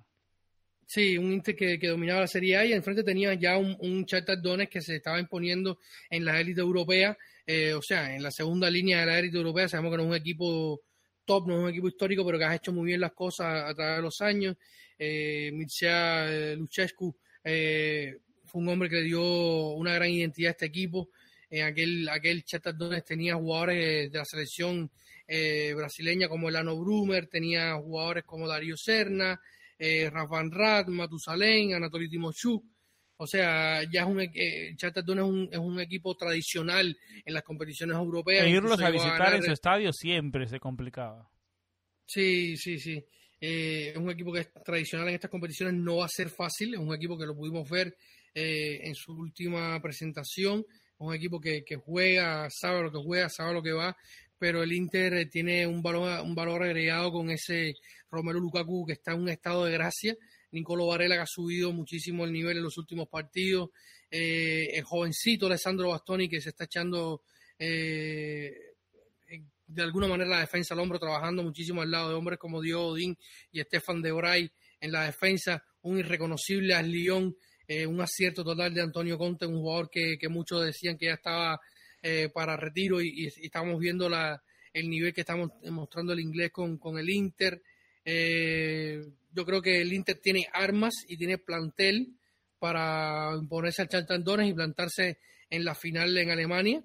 Sí, un Inter que, dominaba la Serie A y enfrente tenía ya un, un que se estaba imponiendo en la élite europea, eh, o sea, en la segunda línea de la élite europea. Sabemos que no es un equipo top, no es un equipo histórico, pero que ha hecho muy bien las cosas a través de los años. Eh, Mircea eh, Luchescu fue un hombre que le dio una gran identidad a este equipo en aquel, aquel donde tenía jugadores de la selección eh, brasileña como Elano Brumer, tenía jugadores como Darío Serna, eh, Rafael Rad, Matusalén, Anatoly Timochuk. O sea, ya es un, eh, es un, es un equipo tradicional en las competiciones europeas. E irlos a visitar en su estadio siempre se complicaba. Sí, sí, sí. Eh, es un equipo que es tradicional en estas competiciones, no va a ser fácil. Es un equipo que lo pudimos ver en su última presentación un equipo que, juega, sabe lo que juega, sabe lo que va, pero el Inter tiene un valor, un valor agregado con ese Romero Lukaku que está en un estado de gracia, Nicolo Varela que ha subido muchísimo el nivel en los últimos partidos, eh, el jovencito Alessandro Bastoni que se está echando eh, de alguna manera la defensa al hombro, trabajando muchísimo al lado de hombres como Diego Odín y Estefan de Bray en la defensa, un irreconocible a Lyon eh, un acierto total de Antonio Conte, un jugador que, muchos decían que ya estaba eh, para retiro y, estamos viendo la, el nivel que estamos mostrando el inglés con, el Inter. Eh, yo creo que el Inter tiene armas y tiene plantel para imponerse al Chantandones y plantarse en la final en Alemania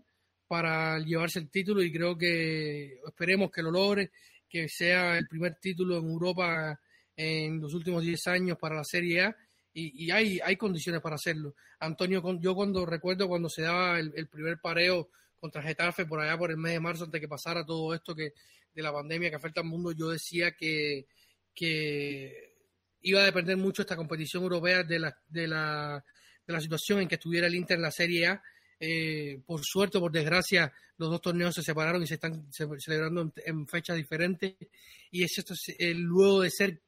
para llevarse el título y creo que esperemos que lo logre, que sea el primer título en Europa en los últimos 10 años para la Serie A y, hay, hay condiciones para hacerlo. Antonio, yo cuando recuerdo cuando se daba el, primer pareo contra Getafe por allá por el mes de marzo, antes que pasara todo esto que de la pandemia que afecta al mundo, yo decía que, que iba a depender mucho esta competición europea de la, de la, de la situación en que estuviera el Inter en la Serie A. Eh, por suerte, por desgracia, los dos torneos se separaron y se están celebrando en, fechas diferentes. Y es esto, luego de ser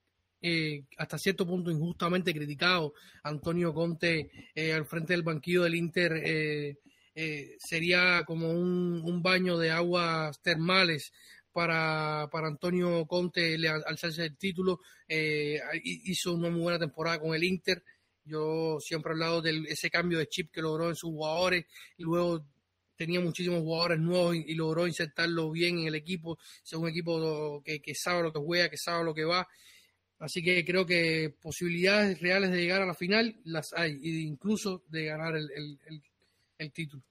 eh, hasta cierto punto injustamente criticado Antonio Conte eh, al frente del banquillo del Inter eh, sería como un, baño de aguas termales para, para Antonio Conte alzarse el título. hizo una muy buena temporada con el Inter. Yo siempre he hablado de ese cambio de chip que logró en sus jugadores luego tenía muchísimos jugadores nuevos y, logró insertarlo bien en el equipo. Es un equipo que, que sabe lo que juega, que sabe lo que va Así que creo que posibilidades reales de llegar a la final las hay, e incluso de ganar el, el, título.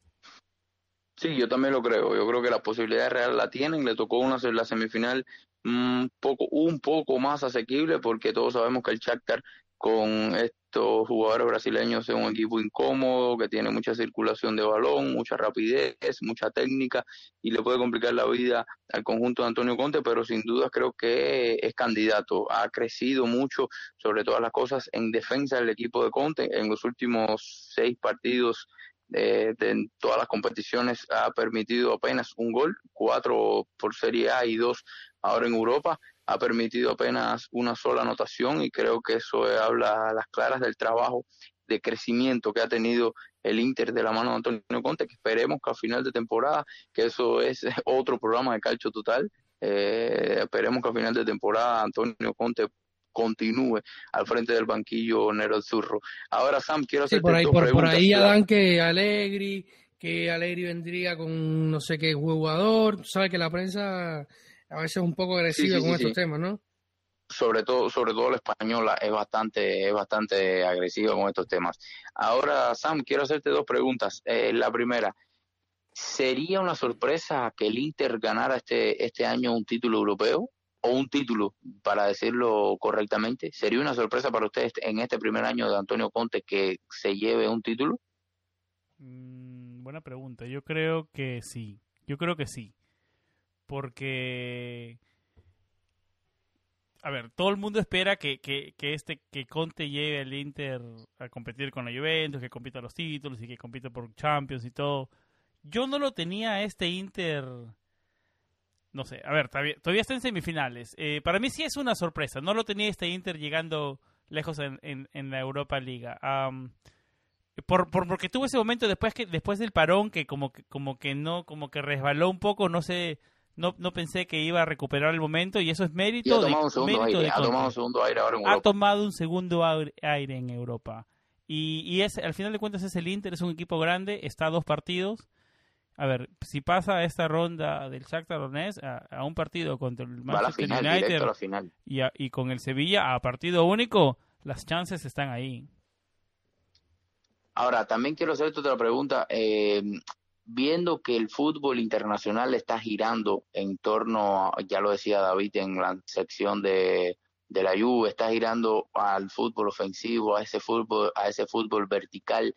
Sí, yo también lo creo. Yo creo que las posibilidades reales la tienen. Le tocó una la semifinal un poco, un poco más asequible porque todos sabemos que el Shakhtar con estos jugadores brasileños es un equipo incómodo, que tiene mucha circulación de balón, mucha rapidez, mucha técnica y le puede complicar la vida al conjunto de Antonio Conte, pero sin duda creo que es candidato. Ha crecido mucho, sobre todas las cosas, en defensa del equipo de Conte. En los últimos seis partidos de, de todas las competiciones ha permitido apenas un gol, cuatro por Serie A y dos ahora en Europa ha permitido apenas una sola anotación y creo que eso habla a las claras del trabajo de crecimiento que ha tenido el Inter de la mano de Antonio Conte, que esperemos que a final de temporada, que eso es otro programa de calcio total, eh, esperemos que a final de temporada Antonio Conte continúe al frente del banquillo Nero Zurro. Ahora, Sam, quiero hacer sí, por ahí, por, por, ahí Adán que Alegri, que Alegri vendría con no sé qué jugador, sabes que la prensa a veces un poco agresiva con estos temas, ¿no? Sobre todo, sobre todo la española es bastante, es bastante agresiva con estos temas. Ahora, Sam, quiero hacerte dos preguntas. Eh, la primera, ¿sería una sorpresa que el Inter ganara este, este año un título europeo? o un título, para decirlo correctamente? ¿Sería una sorpresa para ustedes en este primer año de Antonio Conte que se lleve un título? Mm, buena pregunta. Yo creo que sí. Yo creo que sí porque a ver, todo el mundo espera que, que, que, este que Conte lleve al Inter a competir con la Juventus, que compita los títulos y que compita por Champions y todo. Yo no lo tenía este Inter. No sé, a ver, todavía, está en semifinales. Eh, para mí sí es una sorpresa. No lo tenía este Inter llegando lejos en, en, la Europa Liga. por, por, porque tuvo ese momento después que después del parón que como que como que no como que resbaló un poco, no sé no, no pensé que iba a recuperar el momento y eso es mérito. ha tomado un segundo aire, ha tomado un segundo aire ahora en Europa. Ha tomado un segundo aire en Europa. Y, y es, al final de cuentas es el Inter, es un equipo grande, está a dos partidos. A ver, si pasa esta ronda del Shakhtar Donetsk a, un partido contra el Manchester United Y, y con el Sevilla a partido único, las chances están ahí. Ahora, también quiero hacerte otra pregunta. Eh, viendo que el fútbol internacional está girando en torno, ya lo decía David en la sección de, la Juve, está girando al fútbol ofensivo, a ese fútbol, a ese fútbol vertical,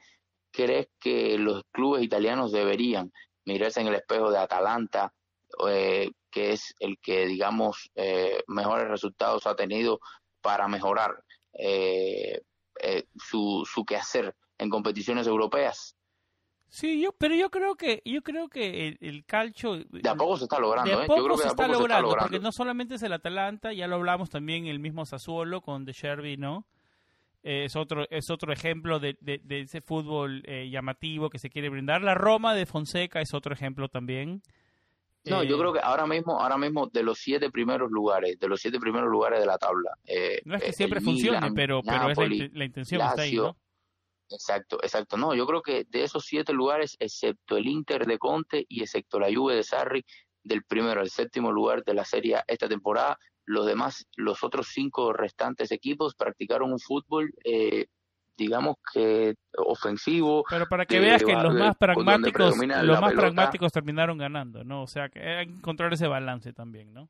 ¿crees que los clubes italianos deberían mirarse en el espejo de Atalanta, eh, que es el que, digamos, eh, mejores resultados ha tenido para mejorar eh, su, su quehacer en competiciones europeas? Sí, yo, pero yo creo que yo creo que el, el calcio de a poco se está logrando, de a poco, ¿eh? se, está logrando, porque no solamente es el Atalanta, ya lo hablamos también el mismo Sassuolo con De Sherby, ¿no? es otro es otro ejemplo de, de, ese fútbol eh, llamativo que se quiere brindar. La Roma de Fonseca es otro ejemplo también. No, yo eh, creo que ahora mismo, ahora mismo de los siete primeros lugares, de los siete primeros lugares de la tabla. no es que siempre funcione, pero, pero es la, la intención está ahí, ¿no? Exacto, exacto. No, yo creo que de esos siete lugares, excepto el Inter de Conte y excepto la Juve de Sarri, del primero al séptimo lugar de la Serie esta temporada, los demás, los otros cinco restantes equipos practicaron un fútbol, eh, digamos que ofensivo. Pero para que veas que los más pragmáticos, los más pragmáticos terminaron ganando, ¿no? O sea, que hay que encontrar ese balance también, ¿no?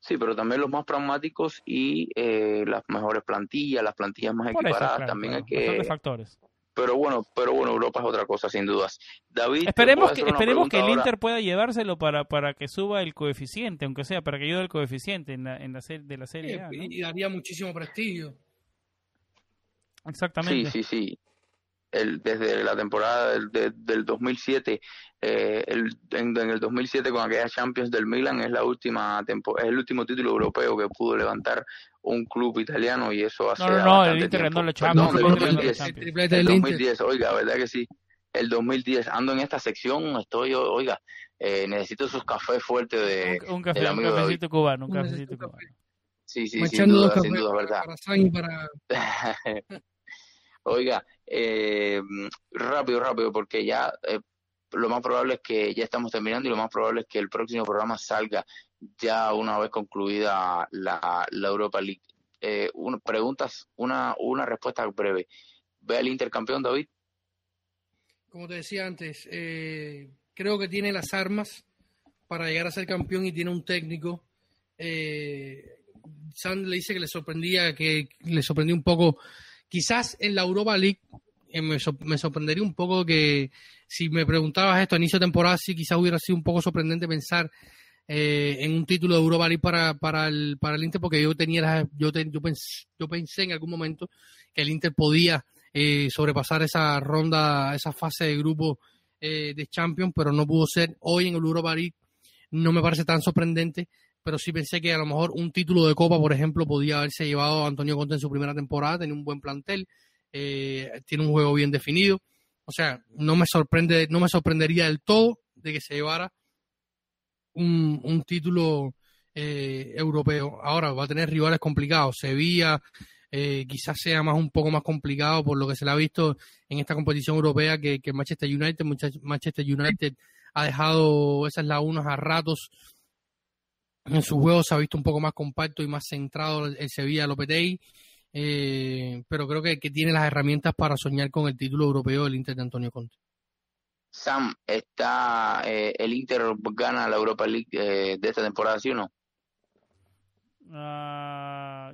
Sí, pero también los más pragmáticos y eh, las mejores plantillas, las plantillas más equiparadas, también hay que... factores pero bueno, pero bueno, Europa es otra cosa sin dudas. David, esperemos que esperemos que el Inter pueda llevárselo para para que suba el coeficiente, aunque sea para que ayude el coeficiente en la en la serie de la serie A, y daría muchísimo prestigio. Exactamente. Sí, sí, sí. El, desde la temporada del, del 2007 eh, el, en, el 2007 con aquella Champions del Milan es la última es el último título europeo que pudo levantar un club italiano y eso hace no no, no el Inter ganó la Champions, el 2010, el 2010 oiga verdad que sí. El 2010 ando en esta sección estoy oiga eh, necesito esos cafés fuertes de un, café, un cafecito cubano un cafecito cubano. Sí sí sin duda sin duda verdad oiga eh, rápido rápido porque ya eh, lo más probable es que ya estamos terminando y lo más probable es que el próximo programa salga ya una vez concluida la, la Europa League. Eh, preguntas, una, una respuesta breve. ¿Ve al intercampeón, David? Como te decía antes, eh, creo que tiene las armas para llegar a ser campeón y tiene un técnico. Eh, Sand le dice que le sorprendía, que le sorprendió un poco quizás en la Europa League me, sor- me sorprendería un poco que si me preguntabas esto a inicio de temporada, sí quizás hubiera sido un poco sorprendente pensar eh, en un título de Europa para, para, el, para el Inter, porque yo tenía yo, te- yo, pens- yo pensé en algún momento que el Inter podía eh, sobrepasar esa ronda, esa fase de grupo eh, de Champions, pero no pudo ser. Hoy en el Europa League no me parece tan sorprendente, pero sí pensé que a lo mejor un título de Copa, por ejemplo, podía haberse llevado a Antonio Conte en su primera temporada, tenía un buen plantel, eh, tiene un juego bien definido. O sea, no me sorprende, no me sorprendería del todo de que se llevara un, un título eh, europeo. Ahora va a tener rivales complicados. Sevilla eh, quizás sea más un poco más complicado por lo que se le ha visto en esta competición europea que, Manchester United. Manchester United ha dejado esas lagunas a ratos. En su juego se ha visto un poco más compacto y más centrado el Sevilla Lopetegui. Eh, pero creo que, que tiene las herramientas para soñar con el título europeo del Inter de Antonio Conte. Sam, está eh, el Inter gana la Europa League eh, de esta temporada, ¿sí o no?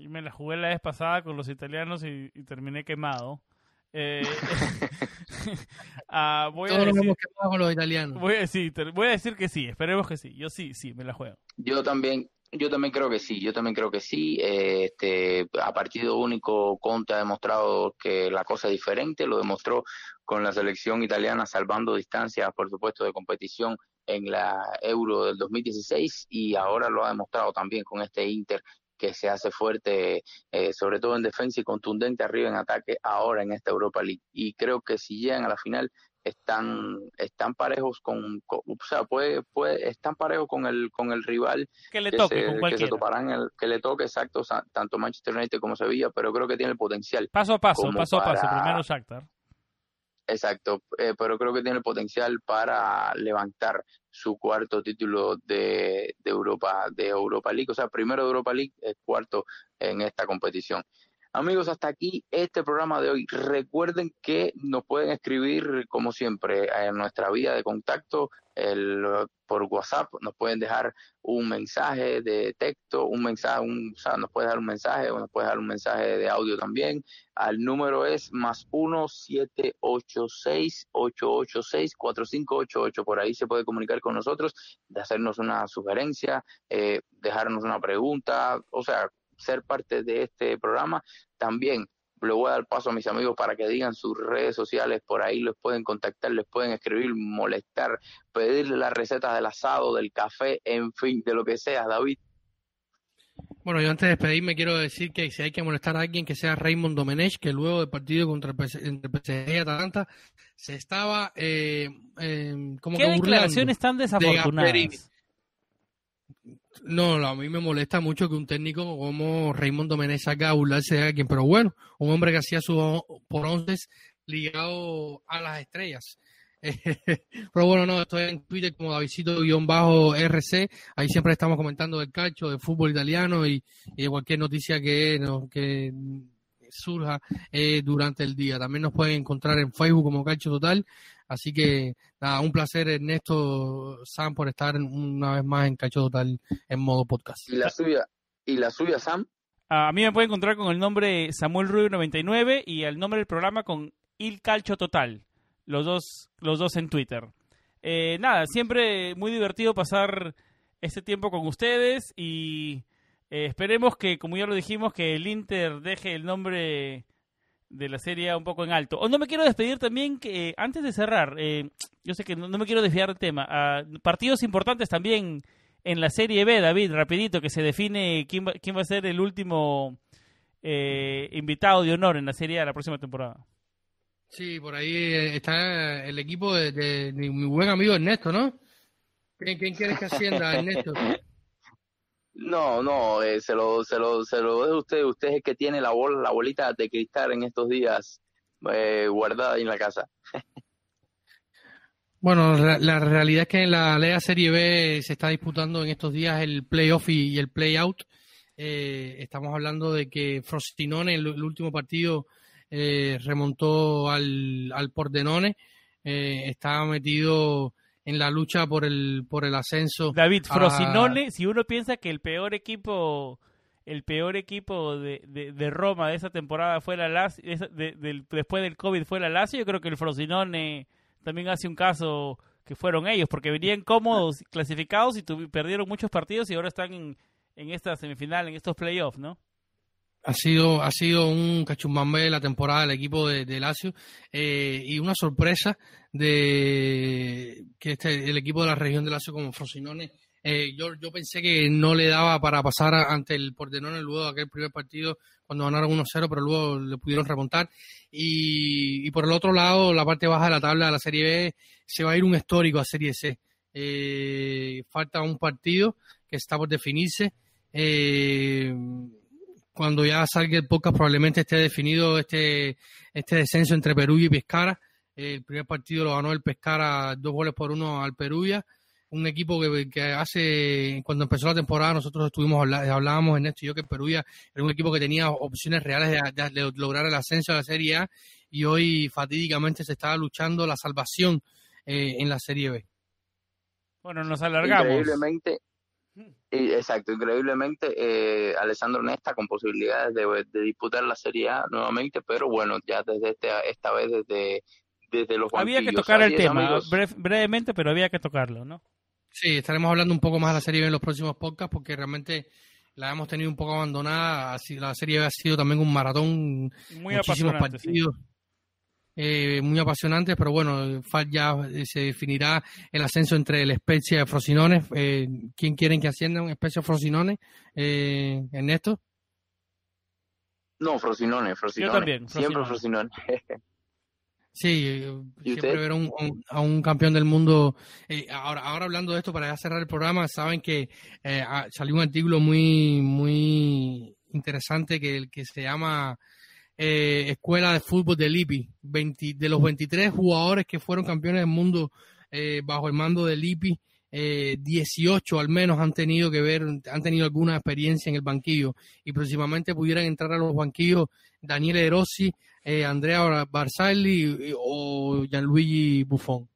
Y me la jugué la vez pasada con los italianos y, y terminé quemado. Eh, ah, voy, a Todos nos decir, hemos quedado con los italianos. voy, a decir, voy a decir que sí, esperemos que sí. Yo sí, sí, me la juego. Yo también, yo también creo que sí, yo también creo que sí. Eh, Este, a partido único, Conte ha demostrado que la cosa es diferente, lo demostró con la selección italiana salvando distancias, por supuesto, de competición en la Euro del 2016 y ahora lo ha demostrado también con este Inter que se hace fuerte, eh, sobre todo en defensa y contundente arriba en ataque ahora en esta Europa League. Y creo que si llegan a la final están están parejos con, con- o sea puede puede están parejos con el con el rival Que le que toque se, con que se toparán el, que le toque exacto tanto Manchester United como Sevilla pero creo que tiene el potencial Paso a paso, paso a paso. Primero Shakhtar. exacto eh, pero creo que tiene el potencial para levantar su cuarto título de, de Europa de Europa League o sea primero de Europa League eh, cuarto en esta competición Amigos, hasta aquí este programa de hoy. Recuerden que nos pueden escribir, como siempre, en nuestra vía de contacto el, por WhatsApp. Nos pueden dejar un mensaje de texto, un mensaje, un, o sea, nos puede dar un mensaje o nos puede dar un mensaje de audio también. Al número es más uno siete ocho seis ocho ocho seis cuatro cinco ocho ocho. Por ahí se puede comunicar con nosotros, de hacernos una sugerencia, eh, dejarnos una pregunta, o sea, ser parte de este programa. También le voy a dar paso a mis amigos para que digan sus redes sociales, por ahí les pueden contactar, les pueden escribir, molestar, pedirle las recetas del asado, del café, en fin, de lo que sea, David. Bueno, yo antes de despedirme quiero decir que si hay que molestar a alguien que sea Raymond Domenech, que luego del partido contra el PSG y Atalanta se estaba eh, eh, como ¿Qué que declaraciones tan desafortunadas? No, a mí me molesta mucho que un técnico como Raymond Domenech saque a burlarse de alguien, pero bueno, un hombre que hacía sus por once ligado a las estrellas. pero bueno, no, estoy en Twitter como Davidcito-RC, ahí siempre estamos comentando del calcio, del fútbol italiano y, de cualquier noticia que, no, que surja eh, durante el día. También nos pueden encontrar en Facebook como Calcio Total, así que nada, un placer Ernesto Sam por estar una vez más en Calcio Total en modo podcast. Y la suya, y la suya, Sam. A mí me pueden encontrar con el nombre Samuel Rubio 99 y el nombre del programa con Il Calcio Total. Los dos, los dos en Twitter. Eh, nada, siempre muy divertido pasar este tiempo con ustedes y eh, esperemos que, como ya lo dijimos, que el Inter deje el nombre de la serie un poco en alto. O no me quiero despedir también que eh, antes de cerrar, eh, yo sé que no, me quiero desviar del tema. ah, partidos importantes también en la Serie B, David, rapidito, que se define quién va, quién va a ser el último eh, invitado de honor en la Serie A la próxima temporada. Sí, por ahí eh, está el equipo de, mi buen amigo Ernesto, ¿no? ¿Quién, quién quieres que ascienda, Ernesto? No, no, eh, se lo, se lo, se lo dejo usted. Usted es el que tiene la bola, la bolita de cristal en estos días eh, guardada en la casa. Bueno, la, la realidad es que en la Liga Serie B se está disputando en estos días el playoff y, y el playout. Eh, estamos hablando de que Frosinone, el, el último partido, eh, remontó al, al Pordenone. Eh, está metido en la lucha por el, por el ascenso. David. Frosinone, si uno piensa que el peor equipo el peor equipo de, de, Roma de esa temporada fue la Lazio, después del COVID fue la Lazio, yo creo que el Frosinone también hace un caso que fueron ellos, porque venían cómodos, clasificados y perdieron muchos partidos y ahora están en, en esta semifinal, en estos playoffs, ¿no? Ha sido, ha sido un cachumbambe la temporada del equipo de, de Lazio eh, y una sorpresa de que este, el equipo de la región de Lazio como Frosinone eh, yo, yo pensé que no le daba para pasar ante el Pordenone luego de aquel primer partido cuando ganaron 1-0, pero luego le pudieron remontar. Y, y, por el otro lado, la parte baja de la tabla de la Serie B, se va a ir un histórico a Serie C. Eh, falta un partido que está por definirse. Eh, cuando ya salga el podcast probablemente esté definido este, este descenso entre Perú y Pescara. El primer partido lo ganó el Pescara dos goles por uno al Perugia un equipo que, hace, cuando empezó la temporada, nosotros estuvimos hablábamos en esto y yo que Perugia era un equipo que tenía opciones reales de, lograr el ascenso a la Serie A y hoy fatídicamente se estaba luchando la salvación eh, en la Serie B. Bueno, nos alargamos. Increíblemente, exacto, increíblemente, eh, Alessandro Nesta con posibilidades de, disputar la Serie A nuevamente, pero bueno, ya desde este, esta vez desde, desde los Había que tocar el tema, brevemente, pero había que tocarlo, ¿no? Sí, estaremos hablando un poco más de la serie B en los próximos podcasts porque realmente la hemos tenido un poco abandonada. La serie B ha sido también un maratón, muy muchísimos partidos. Eh, muy apasionantes, pero bueno, ya se definirá el ascenso entre el Spezia y Frosinone. Eh, ¿Quién quieren que ascienda un Spezia o Frosinone? Eh, Ernesto. No, Frosinone, Frosinone. Yo también, Siempre Frosinone. Sí, siempre ver a un, campeón del mundo. Eh, ahora, ahora hablando de esto, para ya cerrar el programa, saben que eh, salió un artículo muy, muy interesante que, que se llama eh, Escuela de Fútbol de Lipi. de los 23 jugadores que fueron campeones del mundo bajo el mando de Lipi, 18 al menos han tenido que ver, han tenido alguna experiencia en el banquillo y próximamente pudieran entrar a los banquillos Daniele Rossi, eh, Andrea Barzali o Gianluigi Buffon.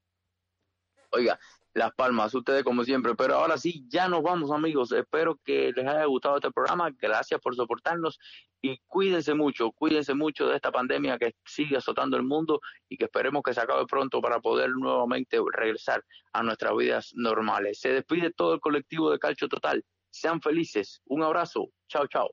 Oiga, las palmas, ustedes como siempre, pero ahora sí, ya nos vamos amigos, espero que les haya gustado este programa, gracias por soportarnos y cuídense mucho, cuídense mucho de esta pandemia que sigue azotando el mundo y que esperemos que se acabe pronto para poder nuevamente regresar a nuestras vidas normales. Se despide todo el colectivo de Calcio Total, sean felices, un abrazo, chao chao.